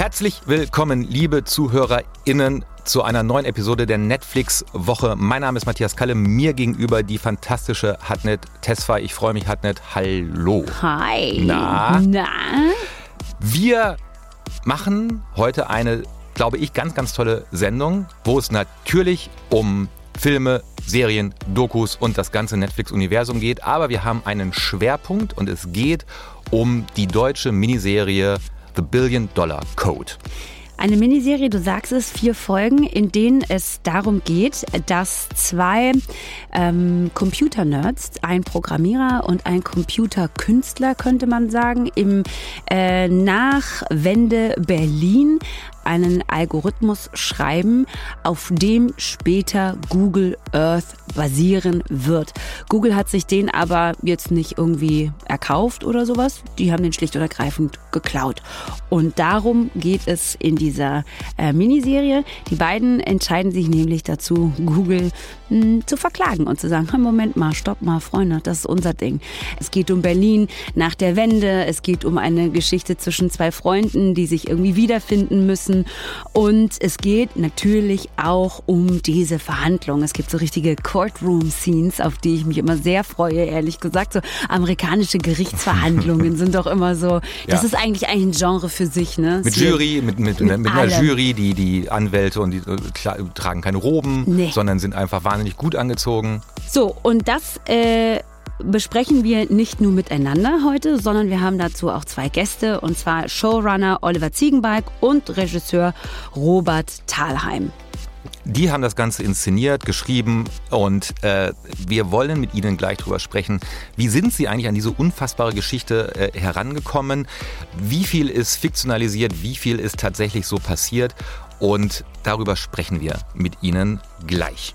Herzlich willkommen, liebe ZuhörerInnen, zu einer neuen Episode der Netflix-Woche. Mein Name ist Matthias Kalle, mir gegenüber die fantastische Hatnet Tesfa. Ich freue mich, Hatnet. Hallo. Hi. Na? Na? Wir machen heute eine, glaube ich, ganz, ganz tolle Sendung, wo es natürlich um Filme, Serien, Dokus und das ganze Netflix-Universum geht. Aber wir haben einen Schwerpunkt und es geht um die deutsche Miniserie The Billion Dollar Code. Eine Miniserie, du sagst es, vier Folgen, in denen es darum geht, dass zwei ähm, Computer-Nerds, ein Programmierer und ein Computerkünstler, könnte man sagen, im äh, Nachwende Berlin einen Algorithmus schreiben, auf dem später Google Earth basieren wird. Google hat sich den aber jetzt nicht irgendwie erkauft oder sowas. Die haben den schlicht und ergreifend geklaut. Und darum geht es in dieser äh, Miniserie. Die beiden entscheiden sich nämlich dazu, Google mh, hm, zu verklagen und zu sagen, Moment mal, stopp mal, Freunde, das ist unser Ding. Es geht um Berlin nach der Wende. Es geht um eine Geschichte zwischen zwei Freunden, die sich irgendwie wiederfinden müssen. Und es geht natürlich auch um diese Verhandlungen. Es gibt so richtige Courtroom-Scenes, auf die ich mich immer sehr freue, ehrlich gesagt. So amerikanische Gerichtsverhandlungen sind doch immer so. Das ja. ist eigentlich ein Genre für sich, ne? Mit Jury, mit, mit, mit, mit einer Jury, die, die Anwälte und die äh, tragen keine Roben, nee. sondern sind einfach wahnsinnig gut angezogen. So, und das äh, besprechen wir nicht nur miteinander heute, sondern wir haben dazu auch zwei Gäste, und zwar Showrunner Oliver Ziegenbalg und Regisseur Robert Thalheim. Die haben das Ganze inszeniert, geschrieben und äh, wir wollen mit Ihnen gleich drüber sprechen. Wie sind Sie eigentlich an diese unfassbare Geschichte äh, herangekommen? Wie viel ist fiktionalisiert? Wie viel ist tatsächlich so passiert? Und darüber sprechen wir mit Ihnen gleich.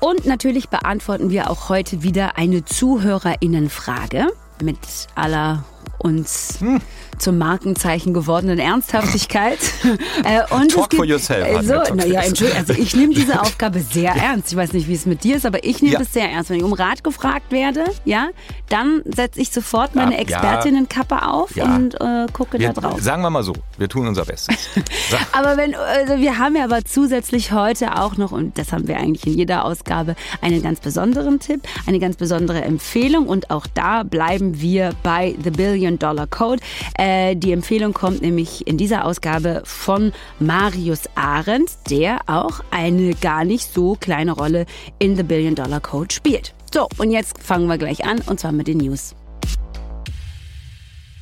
Und natürlich beantworten wir auch heute wieder eine Zuhörerinnenfrage mit aller uns hm. zum Markenzeichen gewordenen Ernsthaftigkeit. äh, und Talk gibt, for yourself. Äh, so, na, ja, also ich nehme diese Aufgabe sehr ernst. Ich weiß nicht, wie es mit dir ist, aber ich nehme ja. das sehr ernst. Wenn ich um Rat gefragt werde, ja, dann setze ich sofort meine Expertinnenkappe auf und äh, gucke wir, da drauf. Sagen wir mal so, wir tun unser Bestes. aber wenn, also wir haben ja aber zusätzlich heute auch noch, und das haben wir eigentlich in jeder Ausgabe, einen ganz besonderen Tipp, eine ganz besondere Empfehlung und auch da bleiben wir bei The Billion Dollar Code. Äh, die Empfehlung kommt nämlich in dieser Ausgabe von Marius Arendt, der auch eine gar nicht so kleine Rolle in The Billion Dollar Code spielt. So, und jetzt fangen wir gleich an und zwar mit den News.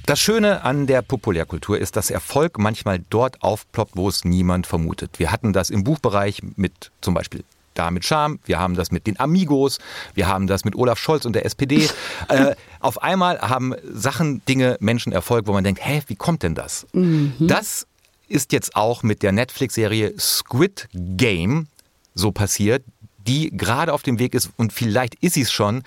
Das Schöne an der Populärkultur ist, dass Erfolg manchmal dort aufploppt, wo es niemand vermutet. Wir hatten das im Buchbereich mit zum Beispiel da mit Scham, wir haben das mit den Amigos, wir haben das mit Olaf Scholz und der SPD. äh, auf einmal haben Sachen, Dinge, Menschen Erfolg, wo man denkt, hä, wie kommt denn das? Mhm. Das ist jetzt auch mit der Netflix-Serie Squid Game so passiert die gerade auf dem Weg ist, und vielleicht ist sie es schon,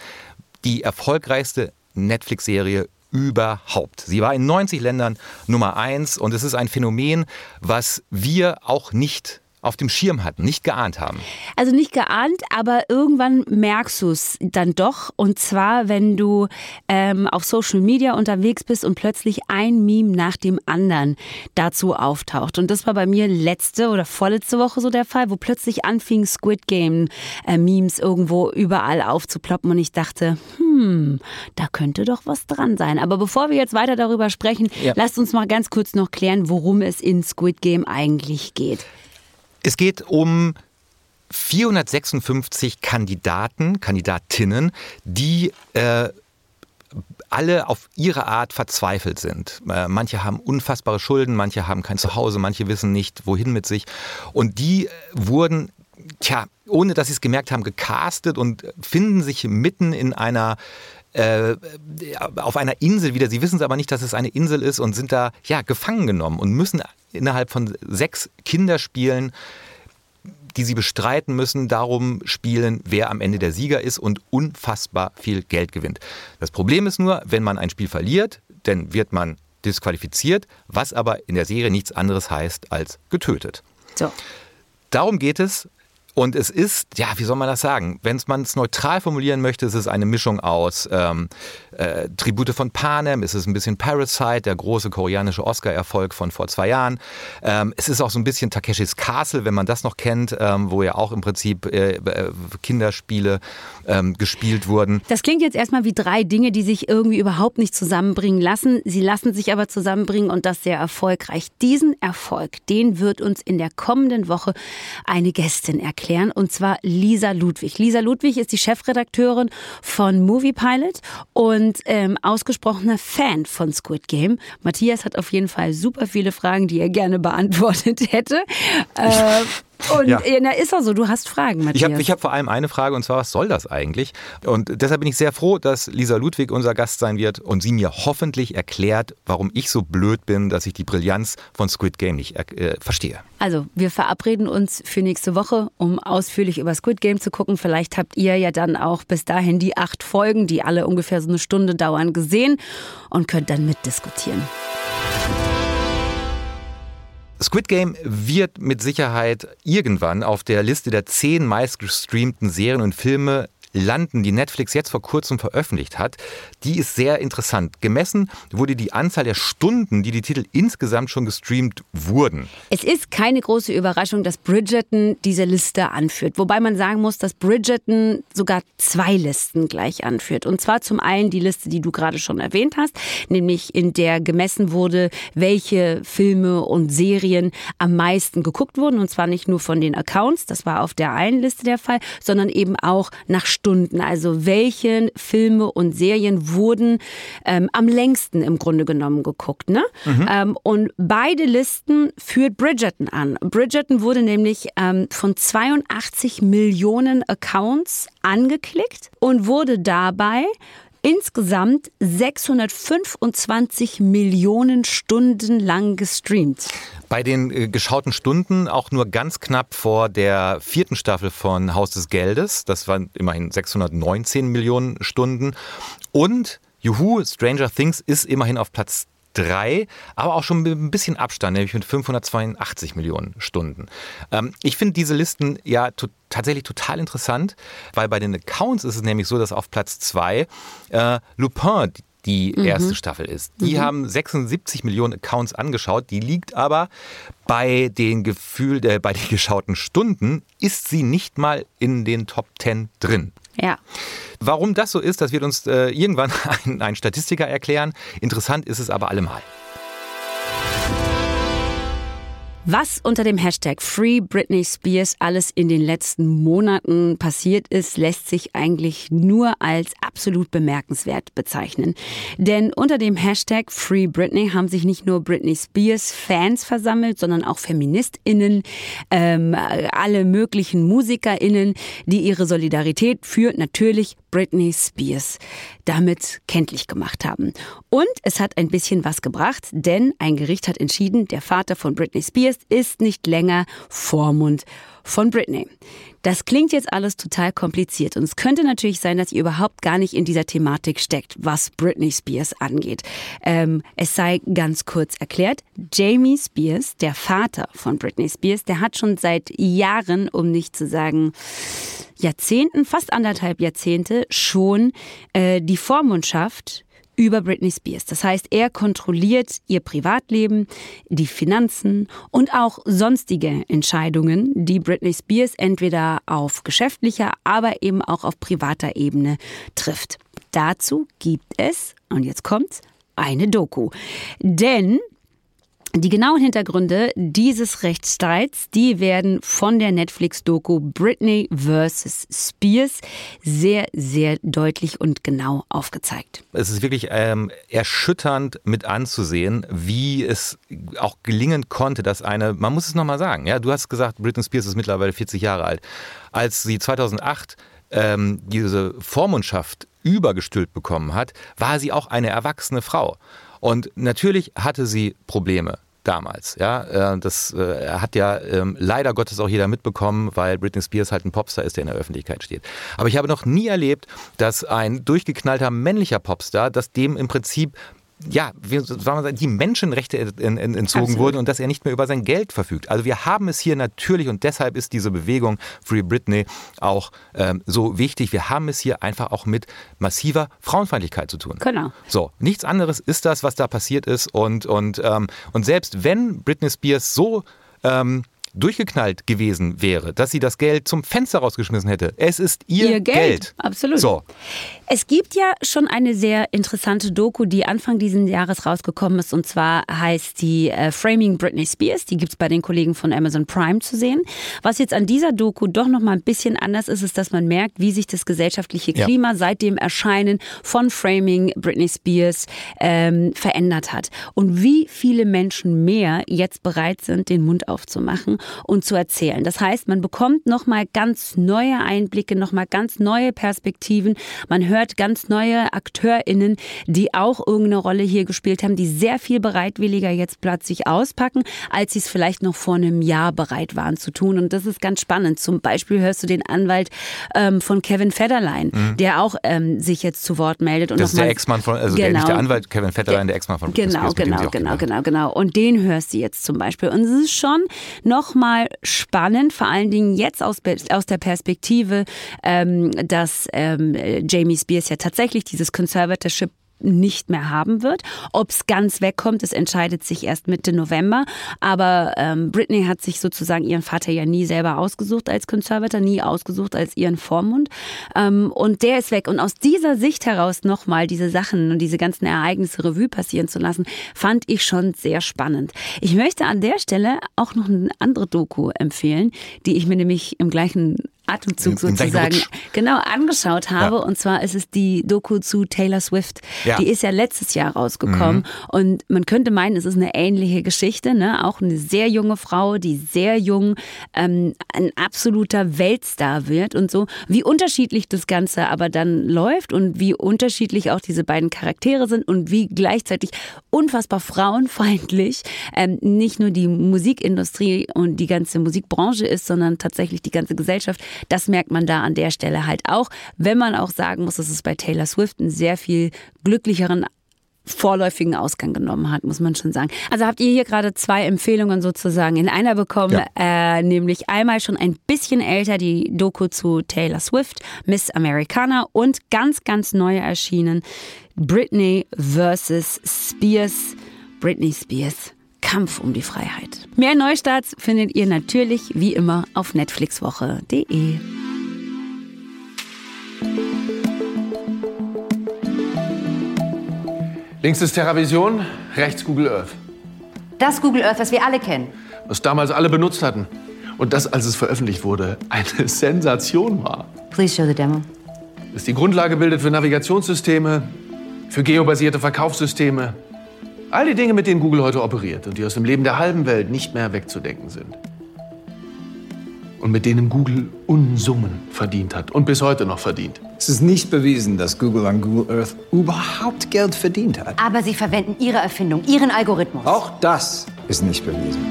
die erfolgreichste Netflix-Serie überhaupt. Sie war in 90 Ländern Nummer eins und es ist ein Phänomen, was wir auch nicht auf dem Schirm hatten, nicht geahnt haben. Also nicht geahnt, aber irgendwann merkst du es dann doch. Und zwar, wenn du ähm, auf Social Media unterwegs bist und plötzlich ein Meme nach dem anderen dazu auftaucht. Und das war bei mir letzte oder vorletzte Woche so der Fall, wo plötzlich anfing Squid Game äh, Memes irgendwo überall aufzuploppen. Und ich dachte, hm, da könnte doch was dran sein. Aber bevor wir jetzt weiter darüber sprechen, ja. lasst uns mal ganz kurz noch klären, worum es in Squid Game eigentlich geht. Es geht um 456 Kandidaten, Kandidatinnen, die äh, alle auf ihre Art verzweifelt sind. Äh, manche haben unfassbare Schulden, manche haben kein Zuhause, manche wissen nicht, wohin mit sich. Und die wurden, tja, ohne dass sie es gemerkt haben, gecastet und finden sich mitten in einer äh, auf einer Insel wieder. Sie wissen es aber nicht, dass es eine Insel ist und sind da ja gefangen genommen und müssen innerhalb von sechs Kinderspielen die sie bestreiten müssen, darum spielen, wer am Ende der Sieger ist und unfassbar viel Geld gewinnt. Das Problem ist nur, wenn man ein Spiel verliert, dann wird man disqualifiziert, was aber in der Serie nichts anderes heißt als getötet. So. Darum geht es. Und es ist, ja, wie soll man das sagen? Wenn man es neutral formulieren möchte, ist es eine Mischung aus ähm, äh, Tribute von Panem, es ist ein bisschen Parasite, der große koreanische Oscar-Erfolg von vor zwei Jahren. Ähm, es ist auch so ein bisschen Takeshis Castle, wenn man das noch kennt, ähm, wo ja auch im Prinzip äh, äh, Kinderspiele ähm, gespielt wurden. Das klingt jetzt erstmal wie drei Dinge, die sich irgendwie überhaupt nicht zusammenbringen lassen. Sie lassen sich aber zusammenbringen und das sehr erfolgreich. Diesen Erfolg, den wird uns in der kommenden Woche eine Gästin erklären und zwar Lisa Ludwig. Lisa Ludwig ist die Chefredakteurin von Movie Pilot und ähm, ausgesprochener Fan von Squid Game. Matthias hat auf jeden Fall super viele Fragen, die er gerne beantwortet hätte. Äh, und ja. na, ist auch so, du hast Fragen, Matthias. Ich habe hab vor allem eine Frage und zwar, was soll das eigentlich? Und deshalb bin ich sehr froh, dass Lisa Ludwig unser Gast sein wird und sie mir hoffentlich erklärt, warum ich so blöd bin, dass ich die Brillanz von Squid Game nicht äh, verstehe. Also, wir verabreden uns für nächste Woche, um ausführlich über Squid Game zu gucken. Vielleicht habt ihr ja dann auch bis dahin die acht Folgen, die alle ungefähr so eine Stunde dauern, gesehen und könnt dann mitdiskutieren. Squid Game wird mit Sicherheit irgendwann auf der Liste der zehn meistgestreamten Serien und Filme landen, die Netflix jetzt vor kurzem veröffentlicht hat, die ist sehr interessant. Gemessen wurde die Anzahl der Stunden, die die Titel insgesamt schon gestreamt wurden. Es ist keine große Überraschung, dass Bridgerton diese Liste anführt. Wobei man sagen muss, dass Bridgerton sogar zwei Listen gleich anführt. Und zwar zum einen die Liste, die du gerade schon erwähnt hast, nämlich in der gemessen wurde, welche Filme und Serien am meisten geguckt wurden. Und zwar nicht nur von den Accounts, das war auf der einen Liste der Fall, sondern eben auch nach Stunden. Also welche Filme und Serien wurden ähm, am längsten im Grunde genommen geguckt. Ne? Mhm. Ähm, und beide Listen führt Bridgerton an. Bridgerton wurde nämlich ähm, von 82 Millionen Accounts angeklickt und wurde dabei insgesamt 625 Millionen Stunden lang gestreamt. Bei den äh, geschauten Stunden auch nur ganz knapp vor der vierten Staffel von Haus des Geldes. Das waren immerhin 619 Millionen Stunden. Und Juhu, Stranger Things ist immerhin auf Platz 3, aber auch schon mit ein bisschen Abstand, nämlich mit 582 Millionen Stunden. Ähm, ich finde diese Listen ja to tatsächlich total interessant, weil bei den Accounts ist es nämlich so, dass auf Platz 2 äh, Lupin, die mhm. erste Staffel ist. Die mhm. haben 76 Millionen Accounts angeschaut. Die liegt aber bei den Gefühl, äh, bei den geschauten Stunden ist sie nicht mal in den Top 10 drin. Ja. Warum das so ist, das wird uns äh, irgendwann ein, ein Statistiker erklären. Interessant ist es aber allemal. Was unter dem Hashtag Free Britney Spears alles in den letzten Monaten passiert ist, lässt sich eigentlich nur als absolut bemerkenswert bezeichnen. Denn unter dem Hashtag Free Britney haben sich nicht nur Britney Spears Fans versammelt, sondern auch FeministInnen, ähm, alle möglichen MusikerInnen, die ihre Solidarität für natürlich Britney Spears damit kenntlich gemacht haben. Und es hat ein bisschen was gebracht, denn ein Gericht hat entschieden, der Vater von Britney Spears ist nicht länger Vormund von Britney. Das klingt jetzt alles total kompliziert und es könnte natürlich sein, dass ihr überhaupt gar nicht in dieser Thematik steckt, was Britney Spears angeht. Ähm, es sei ganz kurz erklärt, Jamie Spears, der Vater von Britney Spears, der hat schon seit Jahren, um nicht zu sagen Jahrzehnten, fast anderthalb Jahrzehnte schon äh, die Vormundschaft über Britney Spears. Das heißt, er kontrolliert ihr Privatleben, die Finanzen und auch sonstige Entscheidungen, die Britney Spears entweder auf geschäftlicher, aber eben auch auf privater Ebene trifft. Dazu gibt es, und jetzt kommt's, eine Doku. Denn die genauen Hintergründe dieses Rechtsstreits, die werden von der Netflix-Doku Britney vs. Spears sehr, sehr deutlich und genau aufgezeigt. Es ist wirklich ähm, erschütternd mit anzusehen, wie es auch gelingen konnte, dass eine, man muss es nochmal sagen, ja, du hast gesagt, Britney Spears ist mittlerweile 40 Jahre alt. Als sie 2008 ähm, diese Vormundschaft übergestülpt bekommen hat, war sie auch eine erwachsene Frau. Und natürlich hatte sie Probleme damals. Ja, äh, das äh, hat ja ähm, leider Gottes auch jeder mitbekommen, weil Britney Spears halt ein Popstar ist, der in der Öffentlichkeit steht. Aber ich habe noch nie erlebt, dass ein durchgeknallter männlicher Popstar, dass dem im Prinzip ja, wie soll man sagen, die Menschenrechte entzogen Absolut. wurden und dass er nicht mehr über sein Geld verfügt. Also wir haben es hier natürlich und deshalb ist diese Bewegung Free Britney auch ähm, so wichtig. Wir haben es hier einfach auch mit massiver Frauenfeindlichkeit zu tun. Genau. So, nichts anderes ist das, was da passiert ist und, und, ähm, und selbst wenn Britney Spears so ähm, durchgeknallt gewesen wäre, dass sie das Geld zum Fenster rausgeschmissen hätte. Es ist ihr, ihr Geld. Geld. Absolut. So. Es gibt ja schon eine sehr interessante Doku, die Anfang dieses Jahres rausgekommen ist. Und zwar heißt die äh, Framing Britney Spears. Die gibt es bei den Kollegen von Amazon Prime zu sehen. Was jetzt an dieser Doku doch noch mal ein bisschen anders ist, ist, dass man merkt, wie sich das gesellschaftliche Klima ja. seit dem Erscheinen von Framing Britney Spears ähm, verändert hat. Und wie viele Menschen mehr jetzt bereit sind, den Mund aufzumachen und zu erzählen. Das heißt, man bekommt noch mal ganz neue Einblicke, noch mal ganz neue Perspektiven. Man hört ganz neue AkteurInnen, die auch irgendeine Rolle hier gespielt haben, die sehr viel bereitwilliger jetzt plötzlich auspacken, als sie es vielleicht noch vor einem Jahr bereit waren zu tun. Und das ist ganz spannend. Zum Beispiel hörst du den Anwalt ähm, von Kevin Federline, mhm. der auch ähm, sich jetzt zu Wort meldet. Und das ist der Ex-Mann von, also genau, der, nicht der Anwalt Kevin Federline, der Ex-Mann von Genau, Spears, genau, genau, genau, genau. Und den hörst du jetzt zum Beispiel. Und es ist schon nochmal spannend, vor allen Dingen jetzt aus, aus der Perspektive, ähm, dass ähm, Jamie Spears ja tatsächlich dieses Conservatorship nicht mehr haben wird. Ob es ganz wegkommt, das entscheidet sich erst Mitte November. Aber ähm, Britney hat sich sozusagen ihren Vater ja nie selber ausgesucht als Conservator, nie ausgesucht als ihren Vormund. Ähm, und der ist weg. Und aus dieser Sicht heraus nochmal diese Sachen und diese ganzen Ereignisse Revue passieren zu lassen, fand ich schon sehr spannend. Ich möchte an der Stelle auch noch eine andere Doku empfehlen, die ich mir nämlich im gleichen Atemzug sozusagen genau angeschaut habe. Ja. Und zwar ist es die Doku zu Taylor Swift. Ja. Die ist ja letztes Jahr rausgekommen. Mhm. Und man könnte meinen, es ist eine ähnliche Geschichte. Ne? Auch eine sehr junge Frau, die sehr jung ähm, ein absoluter Weltstar wird und so. Wie unterschiedlich das Ganze aber dann läuft und wie unterschiedlich auch diese beiden Charaktere sind und wie gleichzeitig unfassbar frauenfeindlich ähm, nicht nur die Musikindustrie und die ganze Musikbranche ist, sondern tatsächlich die ganze Gesellschaft. Das merkt man da an der Stelle halt auch. Wenn man auch sagen muss, dass es bei Taylor Swift einen sehr viel glücklicheren vorläufigen Ausgang genommen hat, muss man schon sagen. Also habt ihr hier gerade zwei Empfehlungen sozusagen in einer bekommen, ja. äh, nämlich einmal schon ein bisschen älter die Doku zu Taylor Swift, Miss Americana und ganz, ganz neu erschienen Britney versus Spears, Britney Spears Kampf um die Freiheit. Mehr Neustarts findet ihr natürlich wie immer auf netflixwoche.de. Links ist TerraVision, rechts Google Earth. Das Google Earth, was wir alle kennen. Was damals alle benutzt hatten. Und das, als es veröffentlicht wurde, eine Sensation war. Please show the demo. Das die Grundlage bildet für Navigationssysteme, für geobasierte Verkaufssysteme, All die Dinge, mit denen Google heute operiert und die aus dem Leben der halben Welt nicht mehr wegzudenken sind. Und mit denen Google Unsummen verdient hat und bis heute noch verdient. Es ist nicht bewiesen, dass Google an Google Earth überhaupt Geld verdient hat. Aber sie verwenden ihre Erfindung, ihren Algorithmus. Auch das ist nicht bewiesen.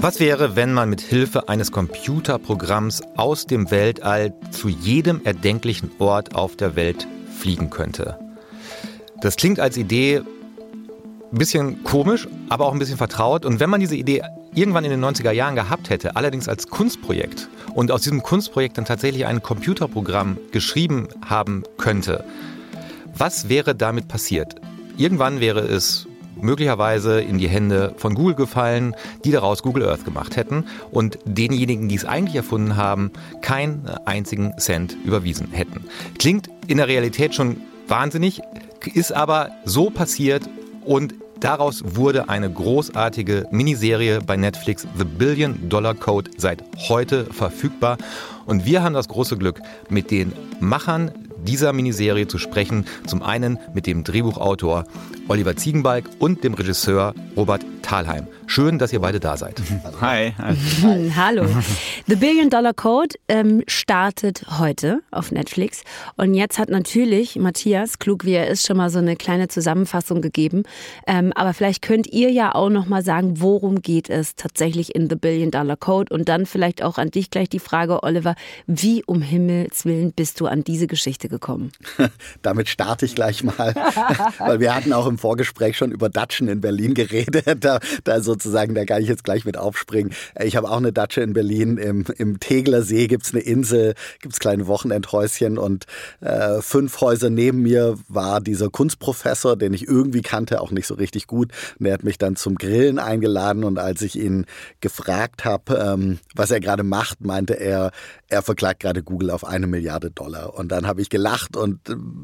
Was wäre, wenn man mit Hilfe eines Computerprogramms aus dem Weltall zu jedem erdenklichen Ort auf der Welt fliegen könnte? Das klingt als Idee ein bisschen komisch, aber auch ein bisschen vertraut. Und wenn man diese Idee irgendwann in den 90er Jahren gehabt hätte, allerdings als Kunstprojekt und aus diesem Kunstprojekt dann tatsächlich ein Computerprogramm geschrieben haben könnte, was wäre damit passiert? Irgendwann wäre es möglicherweise in die Hände von Google gefallen, die daraus Google Earth gemacht hätten und denjenigen, die es eigentlich erfunden haben, keinen einzigen Cent überwiesen hätten. Klingt in der Realität schon wahnsinnig, ist aber so passiert und daraus wurde eine großartige Miniserie bei Netflix, The Billion Dollar Code, seit heute verfügbar. Und wir haben das große Glück, mit den Machern dieser Miniserie zu sprechen. Zum einen mit dem Drehbuchautor Oliver Ziegenbalg und dem Regisseur Robert Thalheim. Schön, dass ihr beide da seid. Hi. Hallo. The Billion Dollar Code ähm, startet heute auf Netflix. Und jetzt hat natürlich Matthias, klug wie er ist, schon mal so eine kleine Zusammenfassung gegeben. Ähm, aber vielleicht könnt ihr ja auch noch mal sagen, worum geht es tatsächlich in The Billion Dollar Code? Und dann vielleicht auch an dich gleich die Frage, Oliver, wie um Himmels Willen bist du an diese Geschichte gekommen? Damit starte ich gleich mal, weil wir hatten auch im Vorgespräch schon über Datschen in Berlin geredet. Da, da sozusagen, da kann ich jetzt gleich mit aufspringen. Ich habe auch eine Datsche in Berlin. Im, im Tegler See gibt es eine Insel, gibt es kleine Wochenendhäuschen und äh, fünf Häuser neben mir war dieser Kunstprofessor, den ich irgendwie kannte, auch nicht so richtig gut. Und der hat mich dann zum Grillen eingeladen und als ich ihn gefragt habe, ähm, was er gerade macht, meinte er, er verklagt gerade Google auf eine Milliarde Dollar. Und dann habe ich gelacht und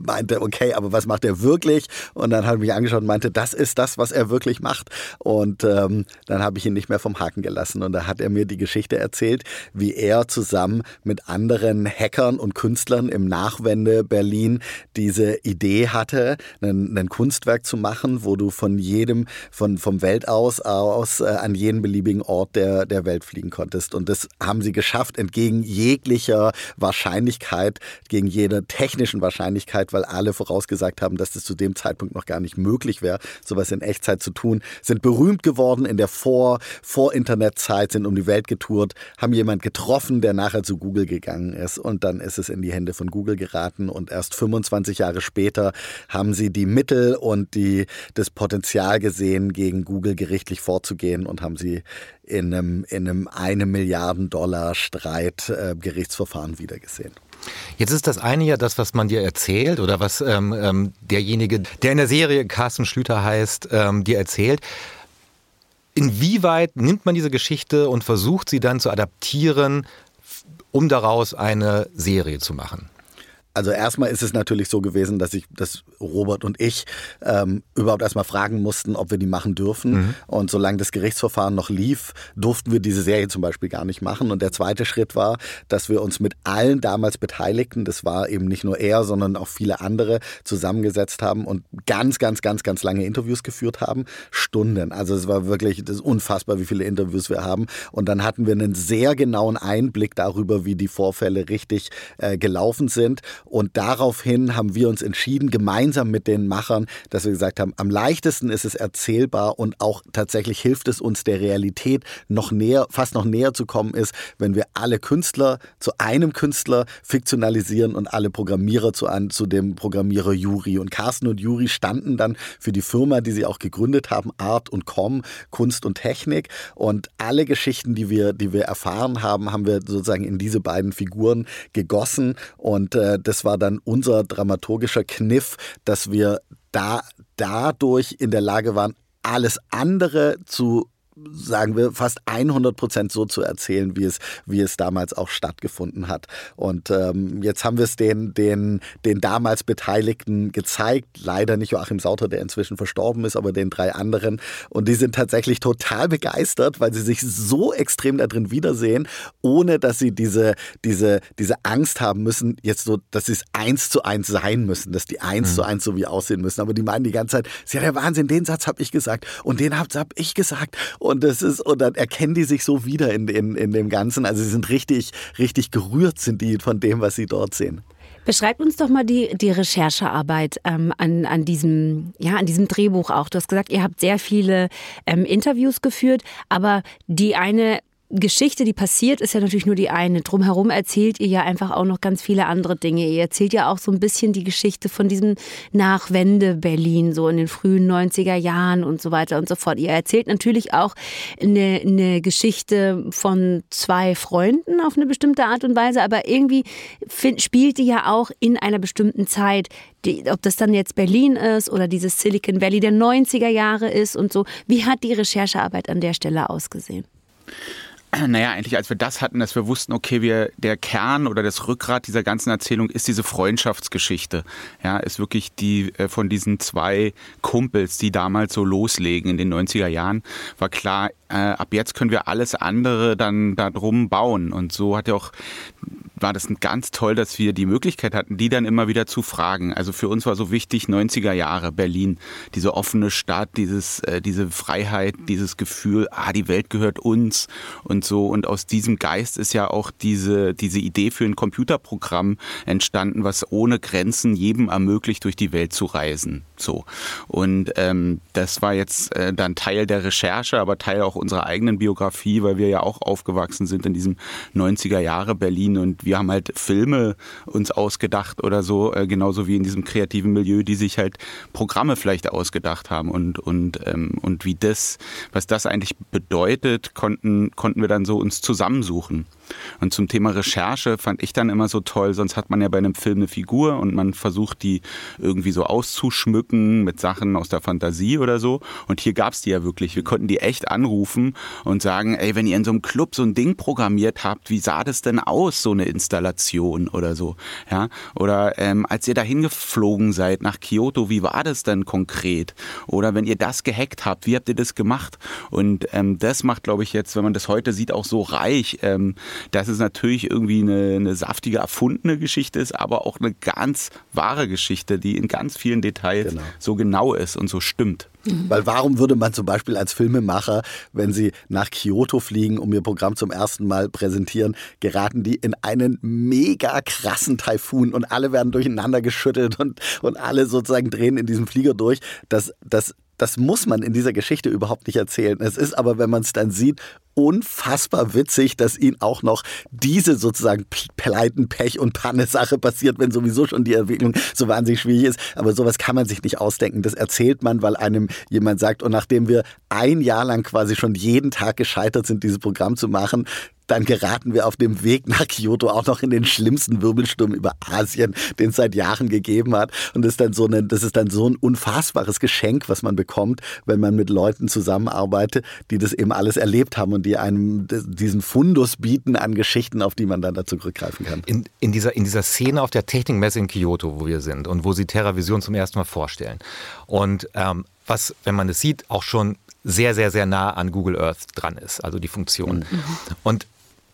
meinte, okay, aber was macht er wirklich? Und dann habe ich mich angeschaut und meinte, das ist das, was er wirklich macht. Und ähm, dann habe ich ihn nicht mehr vom Haken gelassen. Und da hat er mir die Geschichte erzählt, wie er zusammen mit anderen Hackern und Künstlern im Nachwende Berlin diese Idee hatte, ein, ein Kunstwerk zu machen, wo du von jedem, von, vom Weltaus aus äh, an jeden beliebigen Ort der, der Welt fliegen konntest. Und das haben sie geschafft, entgegen jeglicher Wahrscheinlichkeit, gegen jeder technischen Wahrscheinlichkeit, weil alle vorausgesagt haben, dass das zu dem Zeitpunkt noch gar nicht möglich wäre, sowas in Echtzeit zu tun, sind berühmt geworden in der Vor-, Vor-Internet-Zeit, sind um die Welt getourt, haben jemand getroffen, der nachher zu Google gegangen ist und dann ist es in die Hände von Google geraten und erst 25 Jahre später haben sie die Mittel und die, das Potenzial gesehen, gegen Google gerichtlich vorzugehen und haben sie in einem, in einem eine Milliarden Dollar Streit äh, Gerichtsverfahren wiedergesehen. Jetzt ist das eine ja das, was man dir erzählt oder was ähm, ähm, derjenige, der in der Serie Carsten Schlüter heißt, ähm, dir erzählt. Inwieweit nimmt man diese Geschichte und versucht sie dann zu adaptieren, um daraus eine Serie zu machen? Also erstmal ist es natürlich so gewesen, dass ich, dass Robert und ich ähm, überhaupt erstmal fragen mussten, ob wir die machen dürfen. Mhm. Und solange das Gerichtsverfahren noch lief, durften wir diese Serie zum Beispiel gar nicht machen. Und der zweite Schritt war, dass wir uns mit allen damals Beteiligten, das war eben nicht nur er, sondern auch viele andere, zusammengesetzt haben und ganz, ganz, ganz, ganz lange Interviews geführt haben. Stunden. Also es war wirklich das ist unfassbar, wie viele Interviews wir haben. Und dann hatten wir einen sehr genauen Einblick darüber, wie die Vorfälle richtig äh, gelaufen sind. Und daraufhin haben wir uns entschieden, gemeinsam mit den Machern, dass wir gesagt haben, am leichtesten ist es erzählbar und auch tatsächlich hilft es uns der Realität noch näher, fast noch näher zu kommen ist, wenn wir alle Künstler zu einem Künstler fiktionalisieren und alle Programmierer zu, an, zu dem Programmierer Juri. Und Carsten und Juri standen dann für die Firma, die sie auch gegründet haben, Art und Com, Kunst und Technik. Und alle Geschichten, die wir, die wir erfahren haben, haben wir sozusagen in diese beiden Figuren gegossen. Und äh, das das war dann unser dramaturgischer Kniff, dass wir da dadurch in der Lage waren, alles andere zu sagen wir, fast 100 Prozent so zu erzählen, wie es, wie es damals auch stattgefunden hat. Und ähm, jetzt haben wir es den, den, den damals Beteiligten gezeigt. Leider nicht Joachim Sauter, der inzwischen verstorben ist, aber den drei anderen. Und die sind tatsächlich total begeistert, weil sie sich so extrem da drin wiedersehen, ohne dass sie diese, diese, diese Angst haben müssen, jetzt so, dass sie es eins zu eins sein müssen, dass die eins mhm. zu eins so wie aussehen müssen. Aber die meinen die ganze Zeit, ja, der Wahnsinn, den Satz habe ich gesagt und den habe hab ich gesagt. Und das ist, und dann erkennen die sich so wieder in, in, in dem Ganzen. Also sie sind richtig, richtig gerührt sind die von dem, was sie dort sehen. Beschreib uns doch mal die, die Recherchearbeit ähm, an, an, diesem, ja, an diesem Drehbuch auch. Du hast gesagt, ihr habt sehr viele ähm, Interviews geführt, aber die eine Geschichte, die passiert, ist ja natürlich nur die eine. Drumherum erzählt ihr ja einfach auch noch ganz viele andere Dinge. Ihr erzählt ja auch so ein bisschen die Geschichte von diesem Nachwende-Berlin, so in den frühen 90er Jahren und so weiter und so fort. Ihr erzählt natürlich auch eine, eine Geschichte von zwei Freunden auf eine bestimmte Art und Weise, aber irgendwie spielt die ja auch in einer bestimmten Zeit. Die, ob das dann jetzt Berlin ist oder dieses Silicon Valley der 90er Jahre ist und so. Wie hat die Recherchearbeit an der Stelle ausgesehen? Naja, eigentlich als wir das hatten, dass wir wussten, okay, wir, der Kern oder das Rückgrat dieser ganzen Erzählung ist diese Freundschaftsgeschichte. Ja, ist wirklich die äh, von diesen zwei Kumpels, die damals so loslegen in den 90er Jahren, war klar, äh, ab jetzt können wir alles andere dann darum bauen. Und so hat ja auch war das ganz toll, dass wir die Möglichkeit hatten, die dann immer wieder zu fragen. Also für uns war so wichtig 90er Jahre Berlin, diese offene Stadt, dieses, äh, diese Freiheit, dieses Gefühl, ah, die Welt gehört uns und so. Und aus diesem Geist ist ja auch diese, diese Idee für ein Computerprogramm entstanden, was ohne Grenzen jedem ermöglicht, durch die Welt zu reisen. So. Und ähm, das war jetzt äh, dann Teil der Recherche, aber Teil auch unserer eigenen Biografie, weil wir ja auch aufgewachsen sind in diesem 90er Jahre Berlin und wir haben halt Filme uns ausgedacht oder so, äh, genauso wie in diesem kreativen Milieu, die sich halt Programme vielleicht ausgedacht haben und, und, ähm, und wie das, was das eigentlich bedeutet, konnten, konnten wir dann so uns zusammensuchen. Und zum Thema Recherche fand ich dann immer so toll, sonst hat man ja bei einem Film eine Figur und man versucht die irgendwie so auszuschmücken mit Sachen aus der Fantasie oder so. Und hier gab es die ja wirklich. Wir konnten die echt anrufen und sagen, ey, wenn ihr in so einem Club so ein Ding programmiert habt, wie sah das denn aus, so eine Installation oder so? Ja? Oder ähm, als ihr da hingeflogen seid nach Kyoto, wie war das denn konkret? Oder wenn ihr das gehackt habt, wie habt ihr das gemacht? Und ähm, das macht, glaube ich, jetzt, wenn man das heute sieht, auch so reich. Ähm, dass es natürlich irgendwie eine, eine saftige, erfundene Geschichte ist, aber auch eine ganz wahre Geschichte, die in ganz vielen Details genau. so genau ist und so stimmt. Mhm. Weil warum würde man zum Beispiel als Filmemacher, wenn sie nach Kyoto fliegen, um ihr Programm zum ersten Mal präsentieren, geraten die in einen mega krassen Taifun und alle werden durcheinander geschüttelt und, und alle sozusagen drehen in diesem Flieger durch. Das, das das muss man in dieser Geschichte überhaupt nicht erzählen. Es ist aber, wenn man es dann sieht, unfassbar witzig, dass ihnen auch noch diese sozusagen Pleiten, Pech und Panne-Sache passiert, wenn sowieso schon die Entwicklung so wahnsinnig schwierig ist. Aber sowas kann man sich nicht ausdenken. Das erzählt man, weil einem jemand sagt, und nachdem wir ein Jahr lang quasi schon jeden Tag gescheitert sind, dieses Programm zu machen, dann geraten wir auf dem Weg nach Kyoto auch noch in den schlimmsten Wirbelsturm über Asien, den es seit Jahren gegeben hat. Und das ist dann so, eine, das ist dann so ein unfassbares Geschenk, was man bekommt, wenn man mit Leuten zusammenarbeitet, die das eben alles erlebt haben und die einem diesen Fundus bieten an Geschichten, auf die man dann dazu zurückgreifen kann. In, in, dieser, in dieser Szene auf der Technikmesse in Kyoto, wo wir sind und wo sie TerraVision zum ersten Mal vorstellen. Und ähm, was, wenn man es sieht, auch schon sehr, sehr, sehr nah an Google Earth dran ist, also die Funktion. Mhm. Und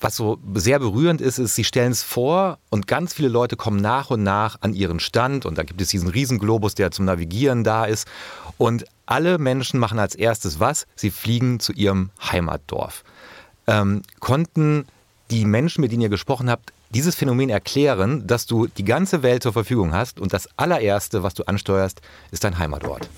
was so sehr berührend ist, ist, sie stellen es vor und ganz viele Leute kommen nach und nach an ihren Stand und da gibt es diesen Riesenglobus, der zum Navigieren da ist und alle Menschen machen als erstes was? Sie fliegen zu ihrem Heimatdorf. Ähm, konnten die Menschen, mit denen ihr gesprochen habt, dieses Phänomen erklären, dass du die ganze Welt zur Verfügung hast und das allererste, was du ansteuerst, ist dein Heimatort.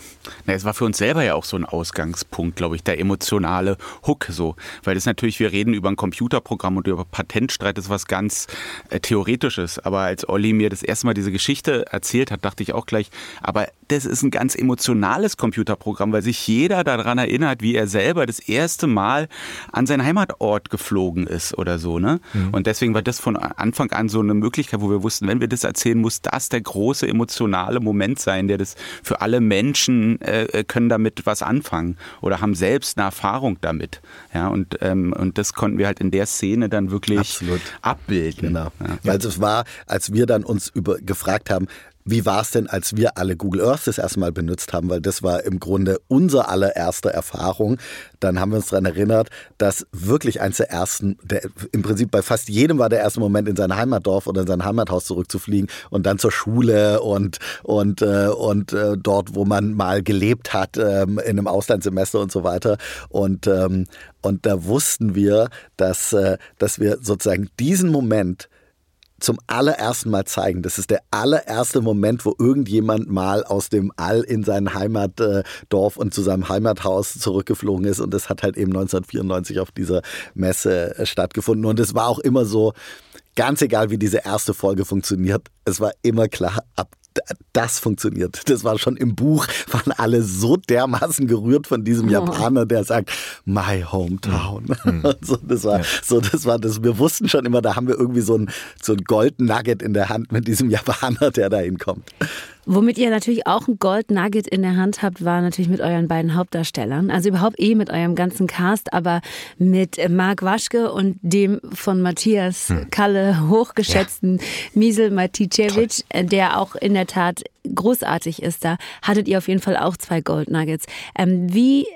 Na, es war für uns selber ja auch so ein Ausgangspunkt, glaube ich, der emotionale Hook so, weil das natürlich, wir reden über ein Computerprogramm und über Patentstreit, das ist was ganz äh, Theoretisches, aber als Olli mir das erste Mal diese Geschichte erzählt hat, dachte ich auch gleich, aber das ist ein ganz emotionales Computerprogramm, weil sich jeder daran erinnert, wie er selber das erste Mal an seinen Heimatort geflogen ist oder so, ne? Mhm. Und deswegen war das von Anfang an so eine Möglichkeit, wo wir wussten, wenn wir das erzählen, muss das der große emotionale Moment sein, der das für alle Menschen äh, äh, können damit was anfangen oder haben selbst eine Erfahrung damit. Ja, und, ähm, und das konnten wir halt in der Szene dann wirklich Absolut. abbilden. Genau. Ja. Weil es war, als wir dann uns über gefragt haben, wie war es denn, als wir alle Google Earth das erste Mal benutzt haben? Weil das war im Grunde unsere allererste Erfahrung. Dann haben wir uns daran erinnert, dass wirklich eins der ersten, der, im Prinzip bei fast jedem war der erste Moment, in sein Heimatdorf oder in sein Heimathaus zurückzufliegen und dann zur Schule und, und, äh, und äh, dort, wo man mal gelebt hat, ähm, in einem Auslandssemester und so weiter. Und, ähm, und da wussten wir, dass, äh, dass wir sozusagen diesen Moment zum allerersten Mal zeigen. Das ist der allererste Moment, wo irgendjemand mal aus dem All in sein Heimatdorf und zu seinem Heimathaus zurückgeflogen ist. Und das hat halt eben 1994 auf dieser Messe äh, stattgefunden. Und es war auch immer so, ganz egal wie diese erste Folge funktioniert, es war immer klar, ab das funktioniert. Das war schon im Buch, waren alle so dermaßen gerührt von diesem. Japaner, der sagt, my hometown. Mhm. so, das war, ja. so, das war das. Wir wussten schon immer, da haben wir irgendwie so ein, so ein Gold Nugget in der Hand mit diesem Japaner, der da hinkommt. Womit ihr natürlich auch ein Gold Nugget in der Hand habt, war natürlich mit euren beiden Hauptdarstellern. Also überhaupt eh mit eurem ganzen Cast, aber mit Marc Waschke und dem von Matthias hm. Kalle hochgeschätzten ja. Misel Maticevic, der auch in der Tat großartig ist. Da hattet ihr auf jeden Fall auch zwei Gold Nuggets. Ähm, wie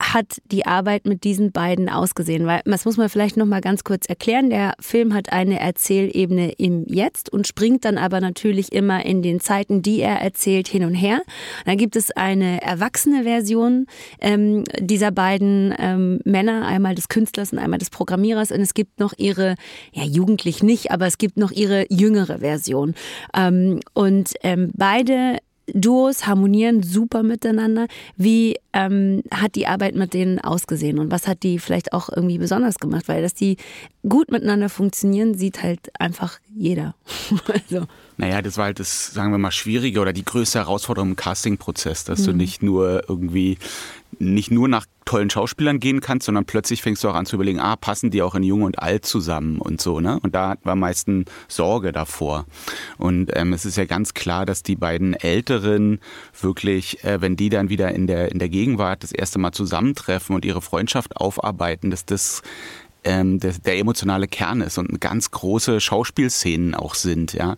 hat die Arbeit mit diesen beiden ausgesehen? Weil das muss man vielleicht noch mal ganz kurz erklären. Der Film hat eine Erzählebene im Jetzt und springt dann aber natürlich immer in den Zeiten, die er erzählt, hin und her. Dann gibt es eine erwachsene Version ähm, dieser beiden ähm, Männer, einmal des Künstlers und einmal des Programmierers. Und es gibt noch ihre, ja jugendlich nicht, aber es gibt noch ihre jüngere Version. Ähm, und ähm, beide Duos harmonieren super miteinander. Wie ähm, hat die Arbeit mit denen ausgesehen und was hat die vielleicht auch irgendwie besonders gemacht? Weil dass die gut miteinander funktionieren, sieht halt einfach jeder. also. Naja, das war halt das, sagen wir mal, schwierige oder die größte Herausforderung im Casting-Prozess, dass mhm. du nicht nur irgendwie nicht nur nach tollen Schauspielern gehen kannst, sondern plötzlich fängst du auch an zu überlegen, ah, passen die auch in Jung und Alt zusammen und so, ne? Und da war meistens Sorge davor. Und ähm, es ist ja ganz klar, dass die beiden Älteren wirklich, äh, wenn die dann wieder in der, in der Gegenwart das erste Mal zusammentreffen und ihre Freundschaft aufarbeiten, dass das ähm, der, der, emotionale Kern ist und ganz große Schauspielszenen auch sind, ja.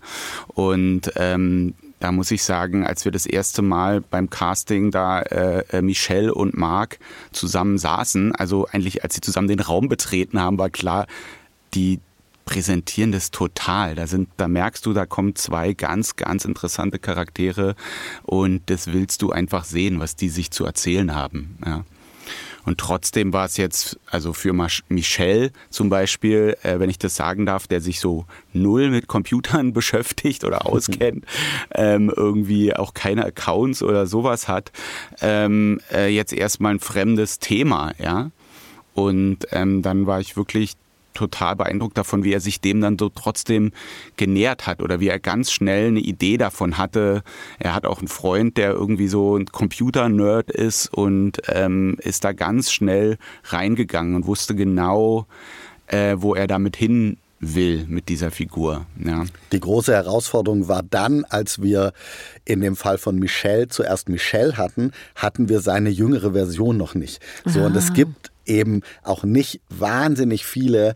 Und ähm, da muss ich sagen, als wir das erste Mal beim Casting da äh, äh, Michelle und Marc zusammen saßen, also eigentlich als sie zusammen den Raum betreten haben, war klar, die präsentieren das total. Da sind, da merkst du, da kommen zwei ganz, ganz interessante Charaktere und das willst du einfach sehen, was die sich zu erzählen haben. Ja. Und trotzdem war es jetzt, also für Michel zum Beispiel, äh, wenn ich das sagen darf, der sich so null mit Computern beschäftigt oder auskennt, ähm, irgendwie auch keine Accounts oder sowas hat, ähm, äh, jetzt erstmal ein fremdes Thema, ja. Und ähm, dann war ich wirklich total beeindruckt davon, wie er sich dem dann so trotzdem genähert hat oder wie er ganz schnell eine Idee davon hatte. Er hat auch einen Freund, der irgendwie so ein Computer-Nerd ist und ähm, ist da ganz schnell reingegangen und wusste genau, äh, wo er damit hin will mit dieser Figur. Ja. Die große Herausforderung war dann, als wir in dem Fall von Michelle zuerst Michelle hatten, hatten wir seine jüngere Version noch nicht. So, und es ah. gibt eben auch nicht wahnsinnig viele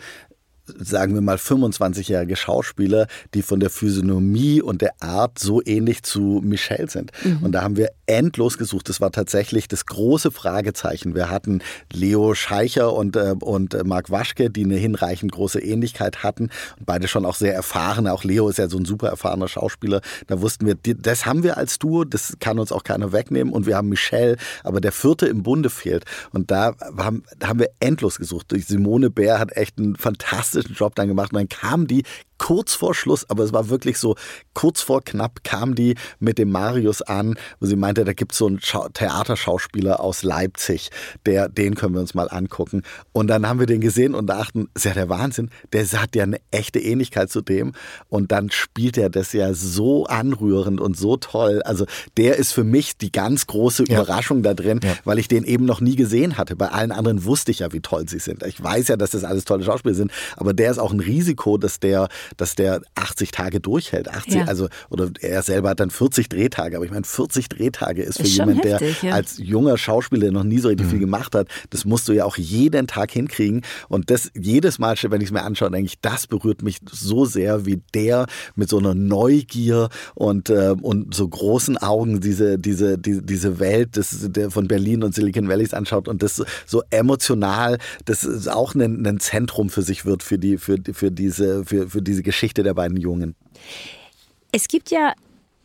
sagen wir mal 25-jährige Schauspieler, die von der Physiognomie und der Art so ähnlich zu Michelle sind. Mhm. Und da haben wir endlos gesucht. Das war tatsächlich das große Fragezeichen. Wir hatten Leo Scheicher und, äh, und Marc Waschke, die eine hinreichend große Ähnlichkeit hatten. Und beide schon auch sehr erfahren. Auch Leo ist ja so ein super erfahrener Schauspieler. Da wussten wir, das haben wir als Duo, das kann uns auch keiner wegnehmen. Und wir haben Michelle, aber der vierte im Bunde fehlt. Und da haben, da haben wir endlos gesucht. Simone Bär hat echt einen fantastischen fantastischen Job dann gemacht. Und dann kamen die kurz vor Schluss, aber es war wirklich so kurz vor knapp, kam die mit dem Marius an, wo sie meinte, da gibt es so einen Schau Theaterschauspieler aus Leipzig, der, den können wir uns mal angucken. Und dann haben wir den gesehen und dachten, ist ja der Wahnsinn, der hat ja eine echte Ähnlichkeit zu dem. Und dann spielt er das ja so anrührend und so toll. Also der ist für mich die ganz große ja. Überraschung da drin, ja. weil ich den eben noch nie gesehen hatte. Bei allen anderen wusste ich ja, wie toll sie sind. Ich weiß ja, dass das alles tolle Schauspieler sind, aber der ist auch ein Risiko, dass der dass der 80 Tage durchhält. 80, ja. also, oder er selber hat dann 40 Drehtage. Aber ich meine, 40 Drehtage ist für ist jemanden, der ja. als junger Schauspieler noch nie so richtig mhm. viel gemacht hat, das musst du ja auch jeden Tag hinkriegen. Und das jedes Mal, wenn ich es mir anschaue, denke ich, das berührt mich so sehr, wie der mit so einer Neugier und, äh, und so großen Augen diese, diese, die, diese Welt des, der von Berlin und Silicon Valleys anschaut und das so emotional, das ist auch ein, ein Zentrum für sich wird, für die, für, für diese, für, für diese Geschichte der beiden Jungen. Es gibt ja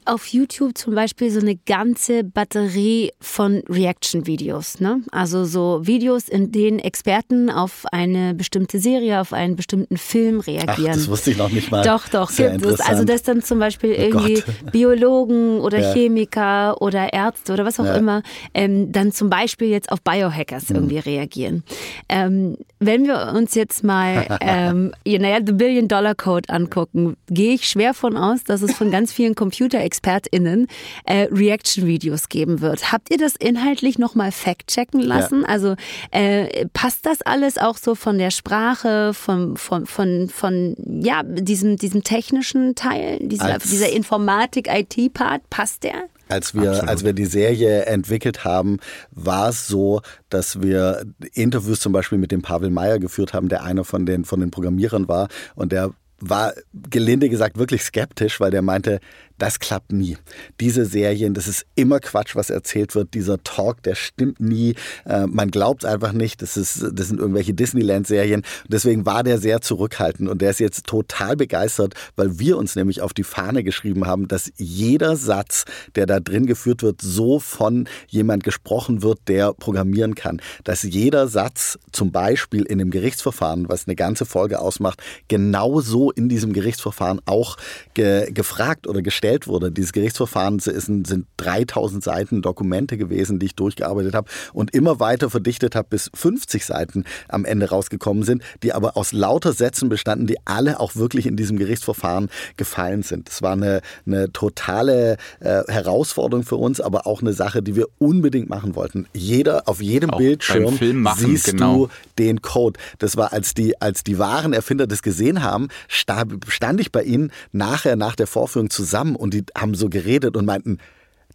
auf YouTube zum Beispiel so eine ganze Batterie von Reaction-Videos. Ne? Also so Videos, in denen Experten auf eine bestimmte Serie, auf einen bestimmten Film reagieren. Ach, das wusste ich noch nicht mal. Doch, doch. Sehr gibt es. Also das dann zum Beispiel oh irgendwie Gott. Biologen oder ja. Chemiker oder Ärzte oder was auch ja. immer, ähm, dann zum Beispiel jetzt auf Biohackers mhm. irgendwie reagieren. Ähm, wenn wir uns jetzt mal ähm, naja, The Billion Dollar Code angucken, gehe ich schwer von aus, dass es von ganz vielen Computer ExpertInnen äh, Reaction-Videos geben wird. Habt ihr das inhaltlich nochmal fact-checken lassen? Ja. Also äh, passt das alles auch so von der Sprache, von, von, von, von ja, diesem, diesem technischen Teil, dieser, dieser Informatik-IT-Part, passt der? Als wir, als wir die Serie entwickelt haben, war es so, dass wir Interviews zum Beispiel mit dem Pavel Meyer geführt haben, der einer von den, von den Programmierern war. Und der war gelinde gesagt wirklich skeptisch, weil der meinte, das klappt nie. Diese Serien, das ist immer Quatsch, was erzählt wird. Dieser Talk, der stimmt nie. Äh, man glaubt es einfach nicht. Das, ist, das sind irgendwelche Disneyland-Serien. Deswegen war der sehr zurückhaltend und der ist jetzt total begeistert, weil wir uns nämlich auf die Fahne geschrieben haben, dass jeder Satz, der da drin geführt wird, so von jemand gesprochen wird, der programmieren kann. Dass jeder Satz zum Beispiel in dem Gerichtsverfahren, was eine ganze Folge ausmacht, genauso in diesem Gerichtsverfahren auch ge gefragt oder gestellt wurde. Dieses Gerichtsverfahren sind, sind 3000 Seiten Dokumente gewesen, die ich durchgearbeitet habe und immer weiter verdichtet habe, bis 50 Seiten am Ende rausgekommen sind, die aber aus lauter Sätzen bestanden, die alle auch wirklich in diesem Gerichtsverfahren gefallen sind. Das war eine, eine totale äh, Herausforderung für uns, aber auch eine Sache, die wir unbedingt machen wollten. Jeder auf jedem Auch Bildschirm machen, siehst genau. du den Code. Das war, als die, als die wahren Erfinder das gesehen haben, sta- stand ich bei ihnen nachher nach der Vorführung zusammen und die haben so geredet und meinten,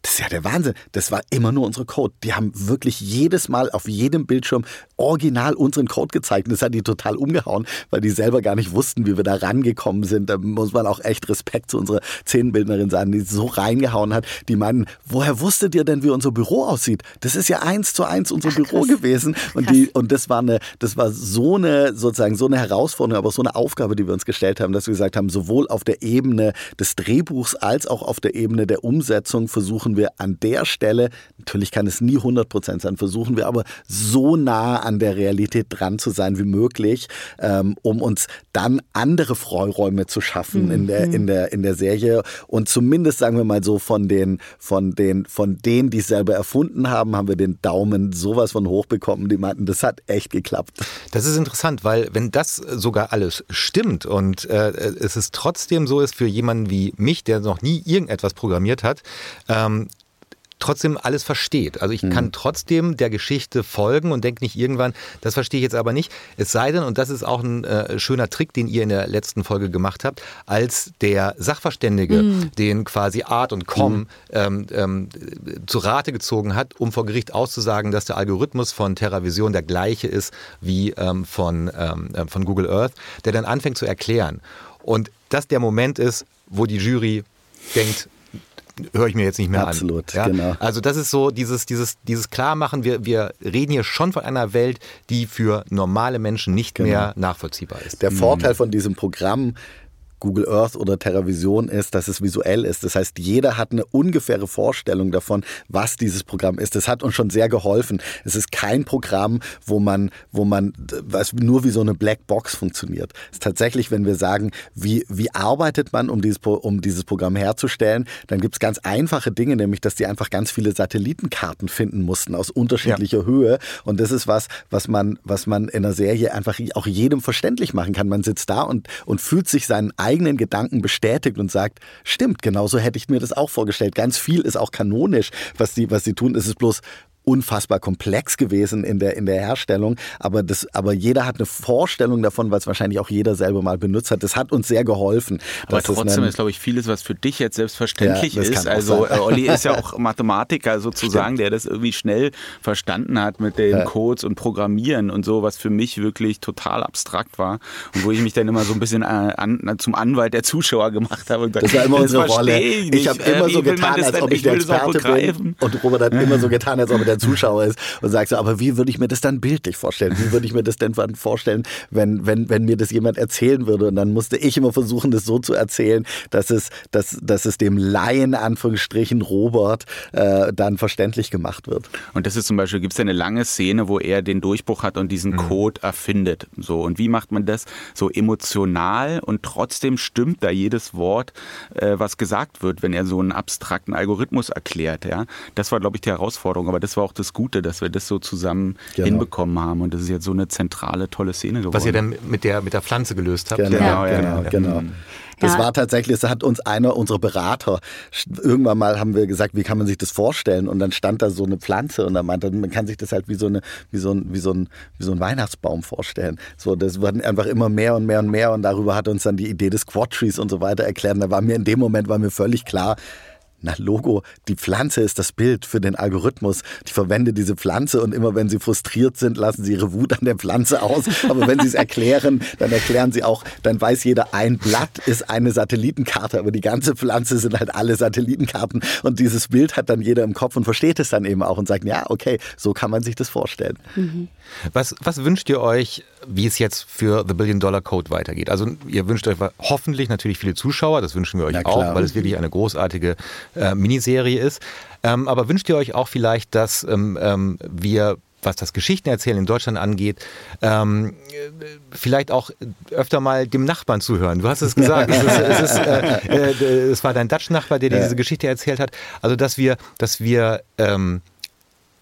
das ist ja der Wahnsinn. Das war immer nur unsere Code. Die haben wirklich jedes Mal auf jedem Bildschirm original unseren Code gezeigt. Und das hat die total umgehauen, weil die selber gar nicht wussten, wie wir da rangekommen sind. Da muss man auch echt Respekt zu unserer Szenenbildnerin sagen, die so reingehauen hat. Die meinen, woher wusstet ihr denn, wie unser Büro aussieht? Das ist ja eins zu eins unser Büro gewesen. Und, die, und das war eine, das war so eine, sozusagen so eine Herausforderung, aber so eine Aufgabe, die wir uns gestellt haben, dass wir gesagt haben, sowohl auf der Ebene des Drehbuchs als auch auf der Ebene der Umsetzung versuchen wir an der Stelle, natürlich kann es nie 100 Prozent sein, versuchen wir aber so nah an der Realität dran zu sein wie möglich, ähm, um uns dann andere Freiräume zu schaffen in, der, in, der, in der Serie. Und zumindest, sagen wir mal so, von den, von den, von denen, die es selber erfunden haben, haben wir den Daumen sowas von hoch bekommen. Die meinten, das hat echt geklappt. Das ist interessant, weil wenn das sogar alles stimmt und äh, es ist trotzdem so ist für jemanden wie mich, der noch nie irgendetwas programmiert hat, ähm, trotzdem alles versteht. Also ich kann trotzdem der Geschichte folgen und denke nicht irgendwann, das verstehe ich jetzt aber nicht. Es sei denn, und das ist auch ein äh, schöner Trick, den ihr in der letzten Folge gemacht habt, als der Sachverständige den quasi Art und Com ähm, ähm, zu Rate gezogen hat, um vor Gericht auszusagen, dass der Algorithmus von TerraVision der gleiche ist wie ähm, von, ähm, äh, von Google Earth, der dann anfängt zu erklären. Und das der Moment ist, wo die Jury denkt, höre ich mir jetzt nicht mehr Absolut, an. genau. Also das ist so dieses, dieses, dieses Klarmachen, wir, wir reden hier schon von einer Welt, die für normale Menschen nicht Genau. mehr nachvollziehbar ist. Der Vorteil von diesem Programm Google Earth oder TerraVision ist, dass es visuell ist. Das heißt, jeder hat eine ungefähre Vorstellung davon, was dieses Programm ist. Das hat uns schon sehr geholfen. Es ist kein Programm, wo man, wo man, was nur wie so eine Blackbox funktioniert. Es ist tatsächlich, wenn wir sagen, wie, wie arbeitet man, um dieses, um dieses Programm herzustellen, dann gibt es ganz einfache Dinge, nämlich, dass die einfach ganz viele Satellitenkarten finden mussten aus unterschiedlicher Höhe. Und das ist was, was man, was man in einer Serie einfach auch jedem verständlich machen kann. Man sitzt da und, und fühlt sich seinen eigenen Gedanken bestätigt und sagt, stimmt, genauso hätte ich mir das auch vorgestellt. Ganz viel ist auch kanonisch, was sie, was sie tun. Es ist bloß unfassbar komplex gewesen in der, in der Herstellung, aber, das, aber jeder hat eine Vorstellung davon, weil es wahrscheinlich auch jeder selber mal benutzt hat. Das hat uns sehr geholfen. Aber trotzdem ist, glaube ich, vieles, was für dich jetzt selbstverständlich Ja, ist. Also sein. äh, Olli ist ja auch Mathematiker sozusagen, der das irgendwie schnell verstanden hat mit den Ja. Codes und Programmieren und so, was für mich wirklich total abstrakt war und wo ich mich dann immer so ein bisschen äh, an, zum Anwalt der Zuschauer gemacht habe. Und Das war immer unsere Rolle. Ich, Ich, habe Äh, immer wie so getan, als ob ich, der Experte bin. Und Robert hat immer so getan, als ob er der Zuschauer ist und sagt so, aber wie würde ich mir das dann bildlich vorstellen? Wie würde ich mir das denn vorstellen, wenn, wenn, wenn mir das jemand erzählen würde? Und dann musste ich immer versuchen, das so zu erzählen, dass es, dass, dass es dem Laien, Anführungsstrichen, Robert, äh, dann verständlich gemacht wird. Und das ist zum Beispiel, gibt es eine lange Szene, wo er den Durchbruch hat und diesen Code erfindet. So, und wie macht man das so emotional und trotzdem stimmt da jedes Wort, äh, was gesagt wird, wenn er so einen abstrakten Algorithmus erklärt. Ja? Das war, glaube ich, die Herausforderung, aber das war auch das Gute, dass wir das so zusammen Genau. hinbekommen haben. Und das ist jetzt so eine zentrale, tolle Szene geworden. Was ihr dann mit der, mit der Pflanze gelöst habt. Genau, Ja, ja, genau, ja. genau. Das Ja. war tatsächlich, das hat uns einer unserer Berater, irgendwann mal haben wir gesagt, wie kann man sich das vorstellen? Und dann stand da so eine Pflanze und er meinte, man kann sich das halt wie so, eine, wie so, ein, wie so, ein, wie so ein Weihnachtsbaum vorstellen. So, das wurden einfach immer mehr und mehr und mehr und darüber hat uns dann die Idee des Quad Trees und so weiter erklärt. Und da war mir in dem Moment war mir völlig klar, na Logo, die Pflanze ist das Bild für den Algorithmus. Ich verwende diese Pflanze und immer wenn sie frustriert sind, lassen sie ihre Wut an der Pflanze aus. Aber wenn sie es erklären, dann erklären sie auch, dann weiß jeder, ein Blatt ist eine Satellitenkarte, aber die ganze Pflanze sind halt alle Satellitenkarten. Und dieses Bild hat dann jeder im Kopf und versteht es dann eben auch und sagt, ja, okay, so kann man sich das vorstellen. Mhm. Was, was wünscht ihr euch, wie es jetzt für The Billion Dollar Code weitergeht? Also ihr wünscht euch hoffentlich natürlich viele Zuschauer, das wünschen wir euch auch, weil es wirklich eine großartige äh, Miniserie ist. Ähm, aber wünscht ihr euch auch vielleicht, dass ähm, ähm, wir was das Geschichtenerzählen in Deutschland angeht, ähm, vielleicht auch öfter mal dem Nachbarn zuhören. Du hast es gesagt, es, ist, es, ist, äh, äh, es war dein Dutch-Nachbar, der dir diese Geschichte erzählt hat. Also dass wir, dass wir ähm,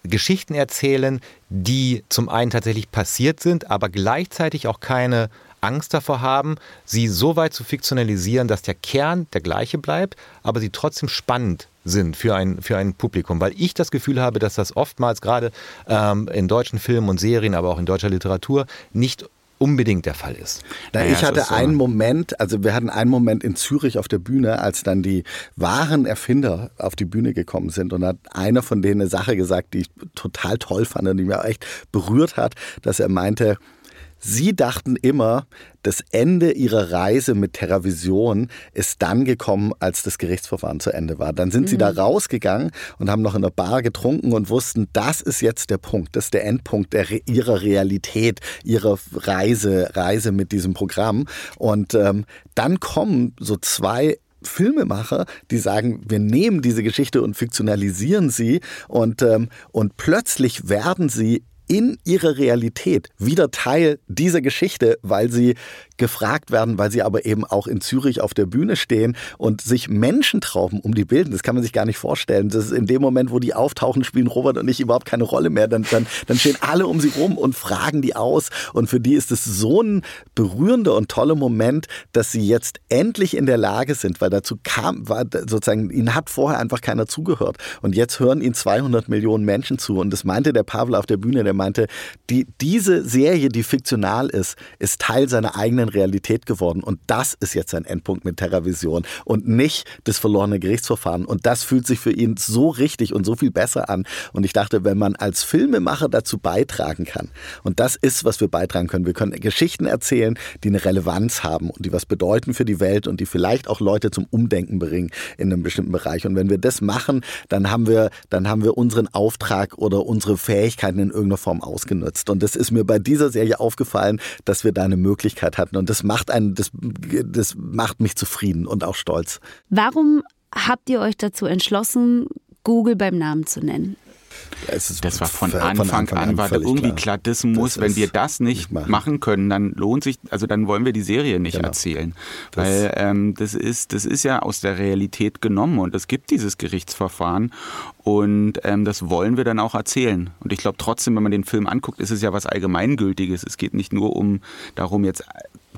Geschichten erzählen, die zum einen tatsächlich passiert sind, aber gleichzeitig auch keine Angst davor haben, sie so weit zu fiktionalisieren, dass der Kern der gleiche bleibt, aber sie trotzdem spannend sind für ein, für ein Publikum. Weil ich das Gefühl habe, dass das oftmals gerade ähm, in deutschen Filmen und Serien, aber auch in deutscher Literatur nicht unbedingt der Fall ist. Na, naja, ich hatte so. einen Moment, also wir hatten einen Moment in Zürich auf der Bühne, als dann die wahren Erfinder auf die Bühne gekommen sind und hat einer von denen eine Sache gesagt, die ich total toll fand und die mir echt berührt hat, dass er meinte, Sie dachten immer, das Ende ihrer Reise mit TerraVision ist dann gekommen, als das Gerichtsverfahren zu Ende war. Dann sind mhm. sie da mhm. rausgegangen und haben noch in der Bar getrunken und wussten, das ist jetzt der Punkt, das ist der Endpunkt der, ihrer Realität, ihrer Reise, Reise mit diesem Programm. Und ähm, dann kommen so zwei Filmemacher, die sagen, wir nehmen diese Geschichte und fiktionalisieren sie und, ähm, und plötzlich werden sie in ihrer Realität wieder Teil dieser Geschichte, weil sie gefragt werden, weil sie aber eben auch in Zürich auf der Bühne stehen und sich Menschentrauben um die bilden. Das kann man sich gar nicht vorstellen. Das ist in dem Moment, wo die auftauchen, spielen Robert und ich überhaupt keine Rolle mehr. Dann, dann, dann stehen alle um sie rum und fragen die aus. Und für die ist es so ein berührender und toller Moment, dass sie jetzt endlich in der Lage sind, weil dazu kam, war sozusagen, ihnen hat vorher einfach keiner zugehört. Und jetzt hören ihnen 200 Millionen Menschen zu. Und das meinte der Pavel auf der Bühne, der meinte, die, diese Serie, die fiktional ist, ist Teil seiner eigenen Realität geworden. Und das ist jetzt sein Endpunkt mit TerraVision und nicht das verlorene Gerichtsverfahren. Und das fühlt sich für ihn so richtig und so viel besser an. Und ich dachte, wenn man als Filmemacher dazu beitragen kann, und das ist, was wir beitragen können, wir können Geschichten erzählen, die eine Relevanz haben und die was bedeuten für die Welt und die vielleicht auch Leute zum Umdenken bringen in einem bestimmten Bereich. Und wenn wir das machen, dann haben wir, dann haben wir unseren Auftrag oder unsere Fähigkeiten in irgendeiner Form ausgenutzt. Und das ist mir bei dieser Serie aufgefallen, dass wir da eine Möglichkeit hatten. Und das macht einen, das, das macht mich zufrieden und auch stolz. Warum habt ihr euch dazu entschlossen, Google beim Namen zu nennen? Das war von, Anfang, von Anfang an, war irgendwie klar. klar, das muss, das wenn wir das nicht, nicht machen. machen. können, dann lohnt sich, also dann wollen wir die Serie nicht genau. erzählen. Das Weil ähm, das, ist, das ist ja aus der Realität genommen und es gibt dieses Gerichtsverfahren und ähm, das wollen wir dann auch erzählen. Und ich glaube trotzdem, wenn man den Film anguckt, ist es ja was Allgemeingültiges. Es geht nicht nur um darum, jetzt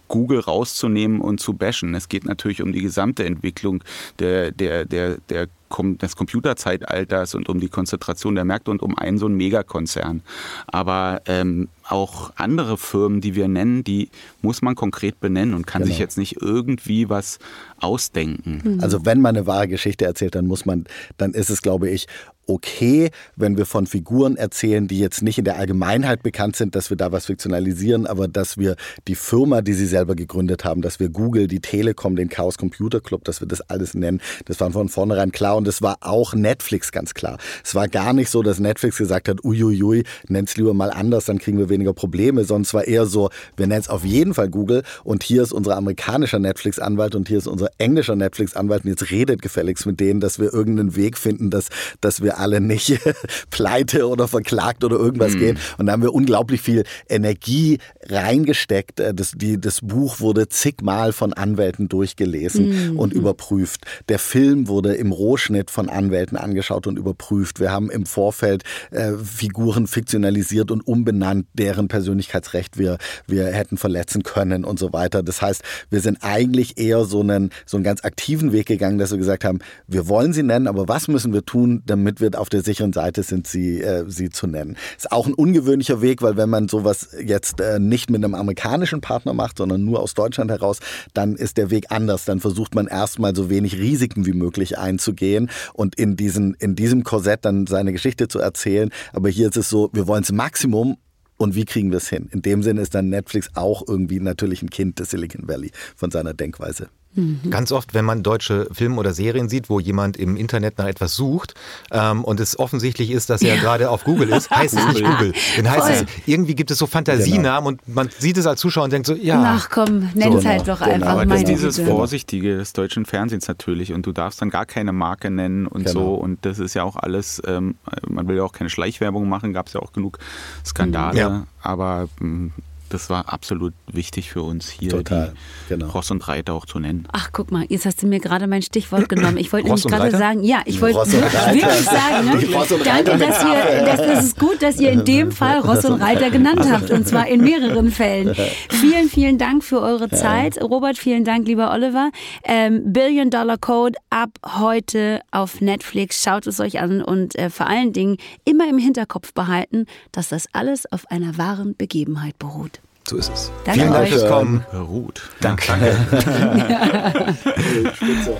Google rauszunehmen und zu bashen. Es geht natürlich um die gesamte Entwicklung der, der, der, der des Computerzeitalters und um die Konzentration der Märkte und um einen so einen Megakonzern. Aber ähm, auch andere Firmen, die wir nennen, die muss man konkret benennen und kann genau. sich jetzt nicht irgendwie was ausdenken. Also wenn man eine wahre Geschichte erzählt, dann muss man, dann ist es, glaube ich, okay, wenn wir von Figuren erzählen, die jetzt nicht in der Allgemeinheit bekannt sind, dass wir da was fiktionalisieren, aber dass wir die Firma, die sie selber gegründet haben, dass wir Google, die Telekom, den Chaos Computer Club, dass wir das alles nennen, das war von vornherein klar und das war auch Netflix ganz klar. Es war gar nicht so, dass Netflix gesagt hat, uiuiui, nenn's lieber mal anders, dann kriegen wir weniger Probleme, sondern es war eher so, wir nennen es auf jeden Fall Google und hier ist unser amerikanischer Netflix-Anwalt und hier ist unser englischer Netflix-Anwalt und jetzt redet gefälligst mit denen, dass wir irgendeinen Weg finden, dass, dass wir alle nicht pleite oder verklagt oder irgendwas mhm. gehen. Und da haben wir unglaublich viel Energie reingesteckt. Äh, das, die, das Buch wurde zigmal von Anwälten durchgelesen mhm. und überprüft. Der Film wurde im Rohschnitt von Anwälten angeschaut und überprüft. Wir haben im Vorfeld äh, Figuren fiktionalisiert und umbenannt, deren Persönlichkeitsrecht wir, wir hätten verletzen können und so weiter. Das heißt, wir sind eigentlich eher so einen, so einen ganz aktiven Weg gegangen, dass wir gesagt haben, wir wollen sie nennen, aber was müssen wir tun, damit wir wir auf der sicheren Seite sind, sie, äh, sie zu nennen. Ist auch ein ungewöhnlicher Weg, weil wenn man sowas jetzt äh, nicht mit einem amerikanischen Partner macht, sondern nur aus Deutschland heraus, dann ist der Weg anders. Dann versucht man erstmal so wenig Risiken wie möglich einzugehen und in, diesen, in diesem Korsett dann seine Geschichte zu erzählen. Aber hier ist es so, wir wollen es Maximum und wie kriegen wir es hin? In dem Sinne ist dann Netflix auch irgendwie natürlich ein Kind des Silicon Valley von seiner Denkweise. Mhm. Ganz oft, wenn man deutsche Filme oder Serien sieht, wo jemand im Internet nach etwas sucht ähm, und es offensichtlich ist, dass er ja. gerade auf Google ist, heißt es nicht Google. Dann heißt Voll. es, irgendwie gibt es so Fantasienamen genau. und man sieht es als Zuschauer und denkt so, ja. Ach komm, nenn es so, halt doch genau. einfach. Aber das ist dieses Güte. Vorsichtige des deutschen Fernsehens natürlich und du darfst dann gar keine Marke nennen und genau. so und das ist ja auch alles, ähm, man will ja auch keine Schleichwerbung machen, gab es ja auch genug Skandale, ja. aber ähm, das war absolut wichtig für uns hier, Total, genau. Ross und Reiter auch zu nennen. Ach, guck mal, jetzt hast du mir gerade mein Stichwort genommen. Ich wollte nämlich gerade sagen, ja, ich wollte wirklich sagen, ne? danke, dass ihr, das, das ist gut, dass ihr in dem Fall Ross und Reiter genannt habt und zwar in mehreren Fällen. Vielen, vielen Dank für eure Zeit. Robert, vielen Dank, lieber Oliver. Ähm, Billion Dollar Code ab heute auf Netflix. Schaut es euch an und äh, vor allen Dingen immer im Hinterkopf behalten, dass das alles auf einer wahren Begebenheit beruht. So ist es. Danke Vielen Dank fürs Kommen. Ruht. Danke. Danke.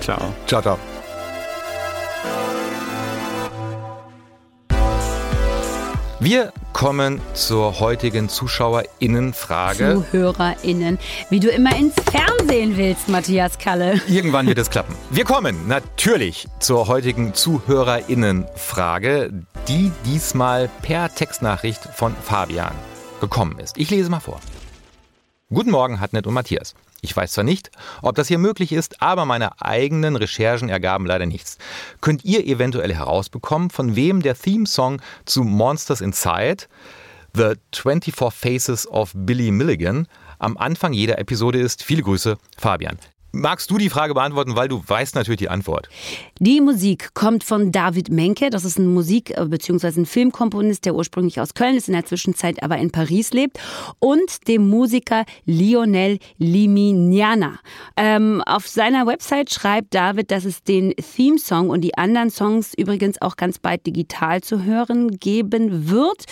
ciao. Ciao, ciao. Wir kommen zur heutigen ZuschauerInnen-Frage. ZuhörerInnen. Wie du immer ins Fernsehen willst, Matthias Kalle. Irgendwann wird es klappen. Wir kommen natürlich zur heutigen ZuhörerInnen-Frage, die diesmal per Textnachricht von Fabian gekommen ist. Ich lese mal vor. Guten Morgen, Hartnett und Matthias. Ich weiß zwar nicht, ob das hier möglich ist, aber meine eigenen Recherchen ergaben leider nichts. Könnt ihr eventuell herausbekommen, von wem der Theme-Song zu Monsters Inside, The 24 Faces of Billy Milligan, am Anfang jeder Episode ist? Viele Grüße, Fabian. Magst du die Frage beantworten, weil du weißt natürlich die Antwort? Die Musik kommt von David Menke. Das ist ein Musik- äh, bzw. ein Filmkomponist, der ursprünglich aus Köln ist, in der Zwischenzeit aber in Paris lebt. Und dem Musiker Lionel Limignana. Ähm, auf seiner Website schreibt David, dass es den Theme-Song und die anderen Songs übrigens auch ganz bald digital zu hören geben wird.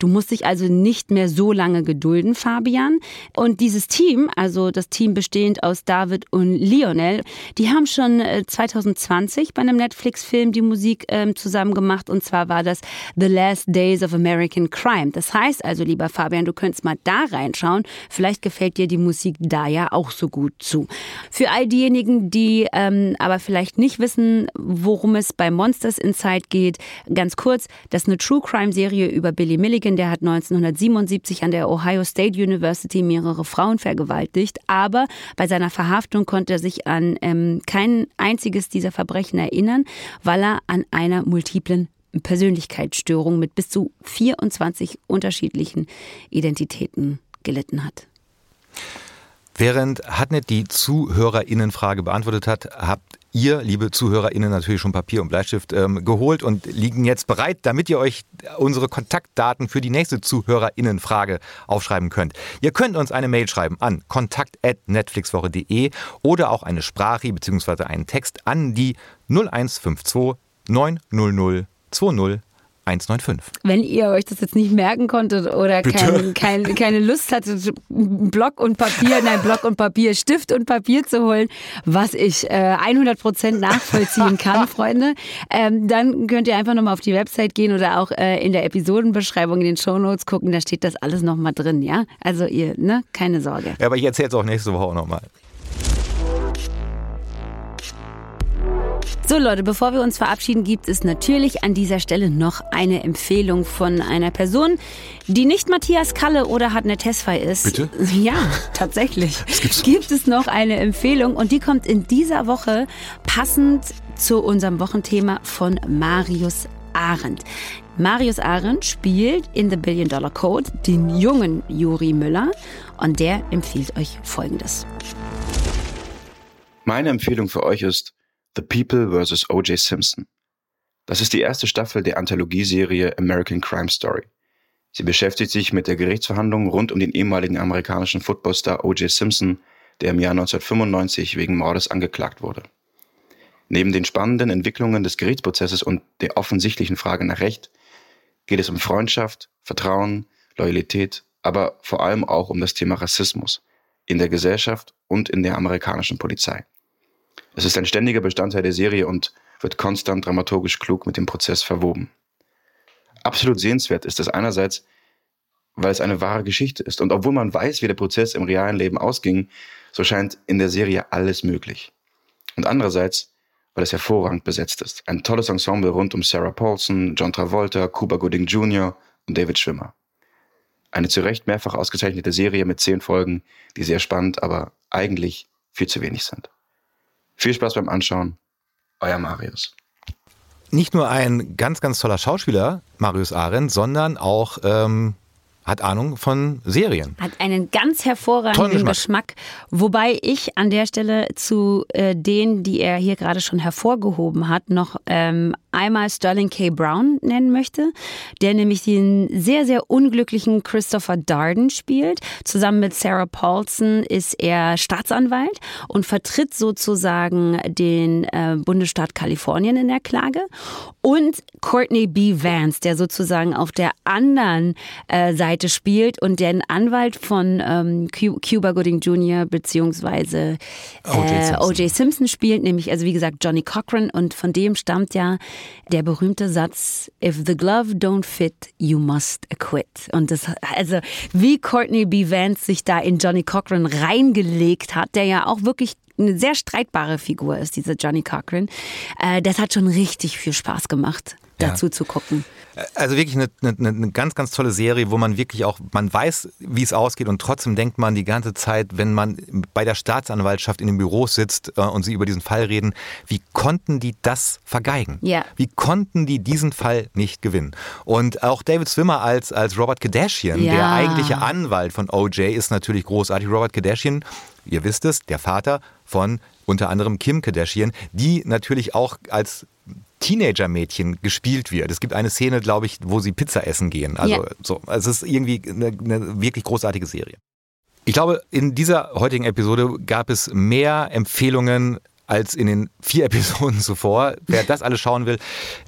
Du musst dich also nicht mehr so lange gedulden, Fabian. Und dieses Team, also das Team bestehend aus David und und Lionel, die haben schon 2020 äh, bei einem Netflix-Film die Musik ähm, zusammen gemacht und zwar war das The Last Days of American Crime. Das heißt also, lieber Fabian, du könntest mal da reinschauen. Vielleicht gefällt dir die Musik da ja auch so gut zu. Für all diejenigen, die ähm, aber vielleicht nicht wissen, worum es bei Monsters Inside geht, ganz kurz, das ist eine True Crime Serie über Billy Milligan, der hat 1977 an der Ohio State University mehrere Frauen vergewaltigt, aber bei seiner Verhaftung konnte er sich an ähm, kein einziges dieser Verbrechen erinnern, weil er an einer multiplen Persönlichkeitsstörung mit bis zu 24 unterschiedlichen Identitäten gelitten hat. Während Hatnet die Zuhörerinnenfrage beantwortet hat, habt ihr, liebe ZuhörerInnen, natürlich schon Papier und Bleistift ähm, geholt und liegen jetzt bereit, damit ihr euch unsere Kontaktdaten für die nächste ZuhörerInnenfrage aufschreiben könnt. Ihr könnt uns eine Mail schreiben an kontakt.netflixwoche.de oder auch eine Sprache bzw. einen Text an die 0152 900 20 195. Wenn ihr euch das jetzt nicht merken konntet oder kein, kein, keine Lust hattet, Block und Papier, nein, Block und Papier, Stift und Papier zu holen, was ich äh, 100% nachvollziehen kann, Freunde, ähm, dann könnt ihr einfach nochmal auf die Website gehen oder auch äh, in der Episodenbeschreibung in den Shownotes gucken, da steht das alles nochmal drin, ja? Also ihr, ne, keine Sorge. Ja, aber ich erzähle es auch nächste Woche nochmal. So Leute, bevor wir uns verabschieden, gibt es natürlich an dieser Stelle noch eine Empfehlung von einer Person, die nicht Matthias Kalle oder Hartnett Tesfay ist. Bitte? Ja, tatsächlich. Gibt es noch eine Empfehlung und die kommt in dieser Woche passend zu unserem Wochenthema von Marius Arendt. Marius Arendt spielt in The Billion Dollar Code den jungen Juri Müller und der empfiehlt euch Folgendes. Meine Empfehlung für euch ist The People vs. O.J. Simpson. Das ist die erste Staffel der Anthologieserie American Crime Story. Sie beschäftigt sich mit der Gerichtsverhandlung rund um den ehemaligen amerikanischen Footballstar O.J. Simpson, der im Jahr 1995 wegen Mordes angeklagt wurde. Neben den spannenden Entwicklungen des Gerichtsprozesses und der offensichtlichen Frage nach Recht geht es um Freundschaft, Vertrauen, Loyalität, aber vor allem auch um das Thema Rassismus in der Gesellschaft und in der amerikanischen Polizei. Es ist ein ständiger Bestandteil der Serie und wird konstant dramaturgisch klug mit dem Prozess verwoben. Absolut sehenswert ist es einerseits, weil es eine wahre Geschichte ist. Und obwohl man weiß, wie der Prozess im realen Leben ausging, so scheint in der Serie alles möglich. Und andererseits, weil es hervorragend besetzt ist. Ein tolles Ensemble rund um Sarah Paulson, John Travolta, Cuba Gooding Jr. und David Schwimmer. Eine zu Recht mehrfach ausgezeichnete Serie mit zehn Folgen, die sehr spannend, aber eigentlich viel zu wenig sind. Viel Spaß beim Anschauen. Euer Marius. Nicht nur ein ganz, ganz toller Schauspieler, Marius Arendt, sondern auch ähm, hat Ahnung von Serien. Hat einen ganz hervorragenden Geschmack. Geschmack. Wobei ich an der Stelle zu äh, denen, die er hier gerade schon hervorgehoben hat, noch ähm, einmal Sterling K. Brown nennen möchte, der nämlich den sehr, sehr unglücklichen Christopher Darden spielt. Zusammen mit Sarah Paulson ist er Staatsanwalt und vertritt sozusagen den äh, Bundesstaat Kalifornien in der Klage. Und Courtney B. Vance, der sozusagen auf der anderen äh, Seite spielt und den Anwalt von ähm, Cuba Gooding Jr. beziehungsweise äh, O.J. Simpson spielt, nämlich also wie gesagt Johnny Cochran und von dem stammt ja der berühmte Satz, if the glove don't fit, you must acquit. Und das, also wie Courtney B. Vance sich da in Johnny Cochran reingelegt hat, der ja auch wirklich eine sehr streitbare Figur ist, dieser Johnny Cochran. Äh, das hat schon richtig viel Spaß gemacht dazu ja. zu gucken. Also wirklich eine, eine, eine, ganz, ganz tolle Serie, wo man wirklich auch, man weiß, wie es ausgeht und trotzdem denkt man die ganze Zeit, wenn man bei der Staatsanwaltschaft in den Büros sitzt äh, und sie über diesen Fall reden, wie konnten die das vergeigen? Ja. Wie konnten die diesen Fall nicht gewinnen? Und auch David Swimmer als, als Robert Kardashian, ja. der eigentliche Anwalt von OJ, ist natürlich großartig. Robert Kardashian, ihr wisst es, der Vater von unter anderem Kim Kardashian, die natürlich auch als Teenager-Mädchen gespielt wird. Es gibt eine Szene, glaube ich, wo sie Pizza essen gehen. Also ja. so, es ist irgendwie eine, eine wirklich großartige Serie. Ich glaube, in dieser heutigen Episode gab es mehr Empfehlungen als in den vier Episoden zuvor. Wer das alles schauen will,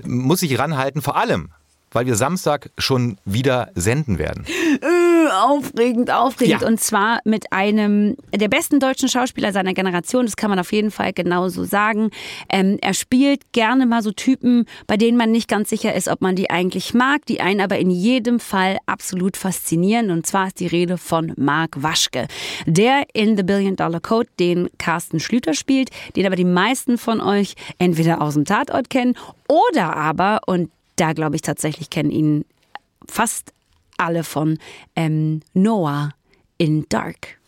muss sich ranhalten. Vor allem, weil wir Samstag schon wieder senden werden. Äh, aufregend, aufregend. Ja. Und zwar mit einem der besten deutschen Schauspieler seiner Generation. Das kann man auf jeden Fall genauso sagen. Ähm, er spielt gerne mal so Typen, bei denen man nicht ganz sicher ist, ob man die eigentlich mag, die einen aber in jedem Fall absolut faszinieren. Und zwar ist die Rede von Marc Waschke, der in The Billion Dollar Code den Carsten Schlüter spielt, den aber die meisten von euch entweder aus dem Tatort kennen oder aber, und da glaube ich tatsächlich kennen ihn fast alle von ähm, Noah in Dark.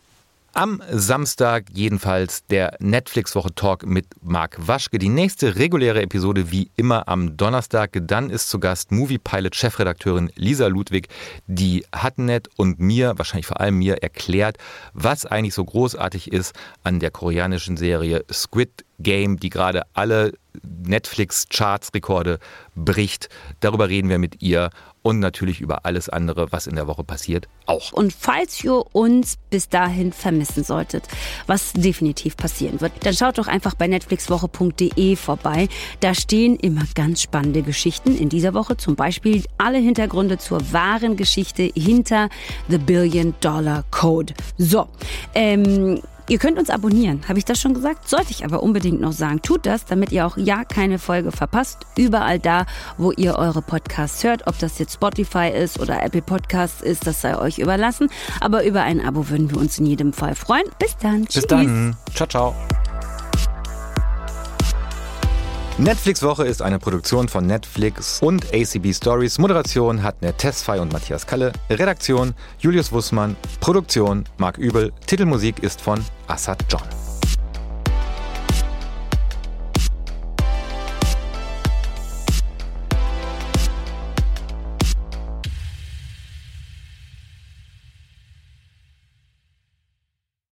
Am Samstag jedenfalls der Netflix-Woche-Talk mit Marc Waschke. Die nächste reguläre Episode wie immer am Donnerstag. Dann ist zu Gast Movie Pilot-Chefredakteurin Lisa Ludwig, die Hatnet und mir, wahrscheinlich vor allem mir, erklärt, was eigentlich so großartig ist an der koreanischen Serie Squid Game, die gerade alle Netflix-Charts-Rekorde bricht. Darüber reden wir mit ihr und natürlich über alles andere, was in der Woche passiert, auch. Und falls ihr uns bis dahin vermissen solltet, was definitiv passieren wird, dann schaut doch einfach bei netflixwoche.de vorbei. Da stehen immer ganz spannende Geschichten. In dieser Woche zum Beispiel alle Hintergründe zur wahren Geschichte hinter The Billion Dollar Code. So, ähm, Ihr könnt uns abonnieren, habe ich das schon gesagt? Sollte ich aber unbedingt noch sagen. Tut das, damit ihr auch ja keine Folge verpasst. Überall da, wo ihr eure Podcasts hört, ob das jetzt Spotify ist oder Apple Podcasts ist, das sei euch überlassen. Aber über ein Abo würden wir uns in jedem Fall freuen. Bis dann. Bis Tschüss. dann. Ciao, ciao. Netflix Woche ist eine Produktion von Netflix und ACB Stories. Moderation hat Tessfei und Matthias Kalle. Redaktion Julius Wussmann. Produktion Marc Übel. Titelmusik ist von Assad John.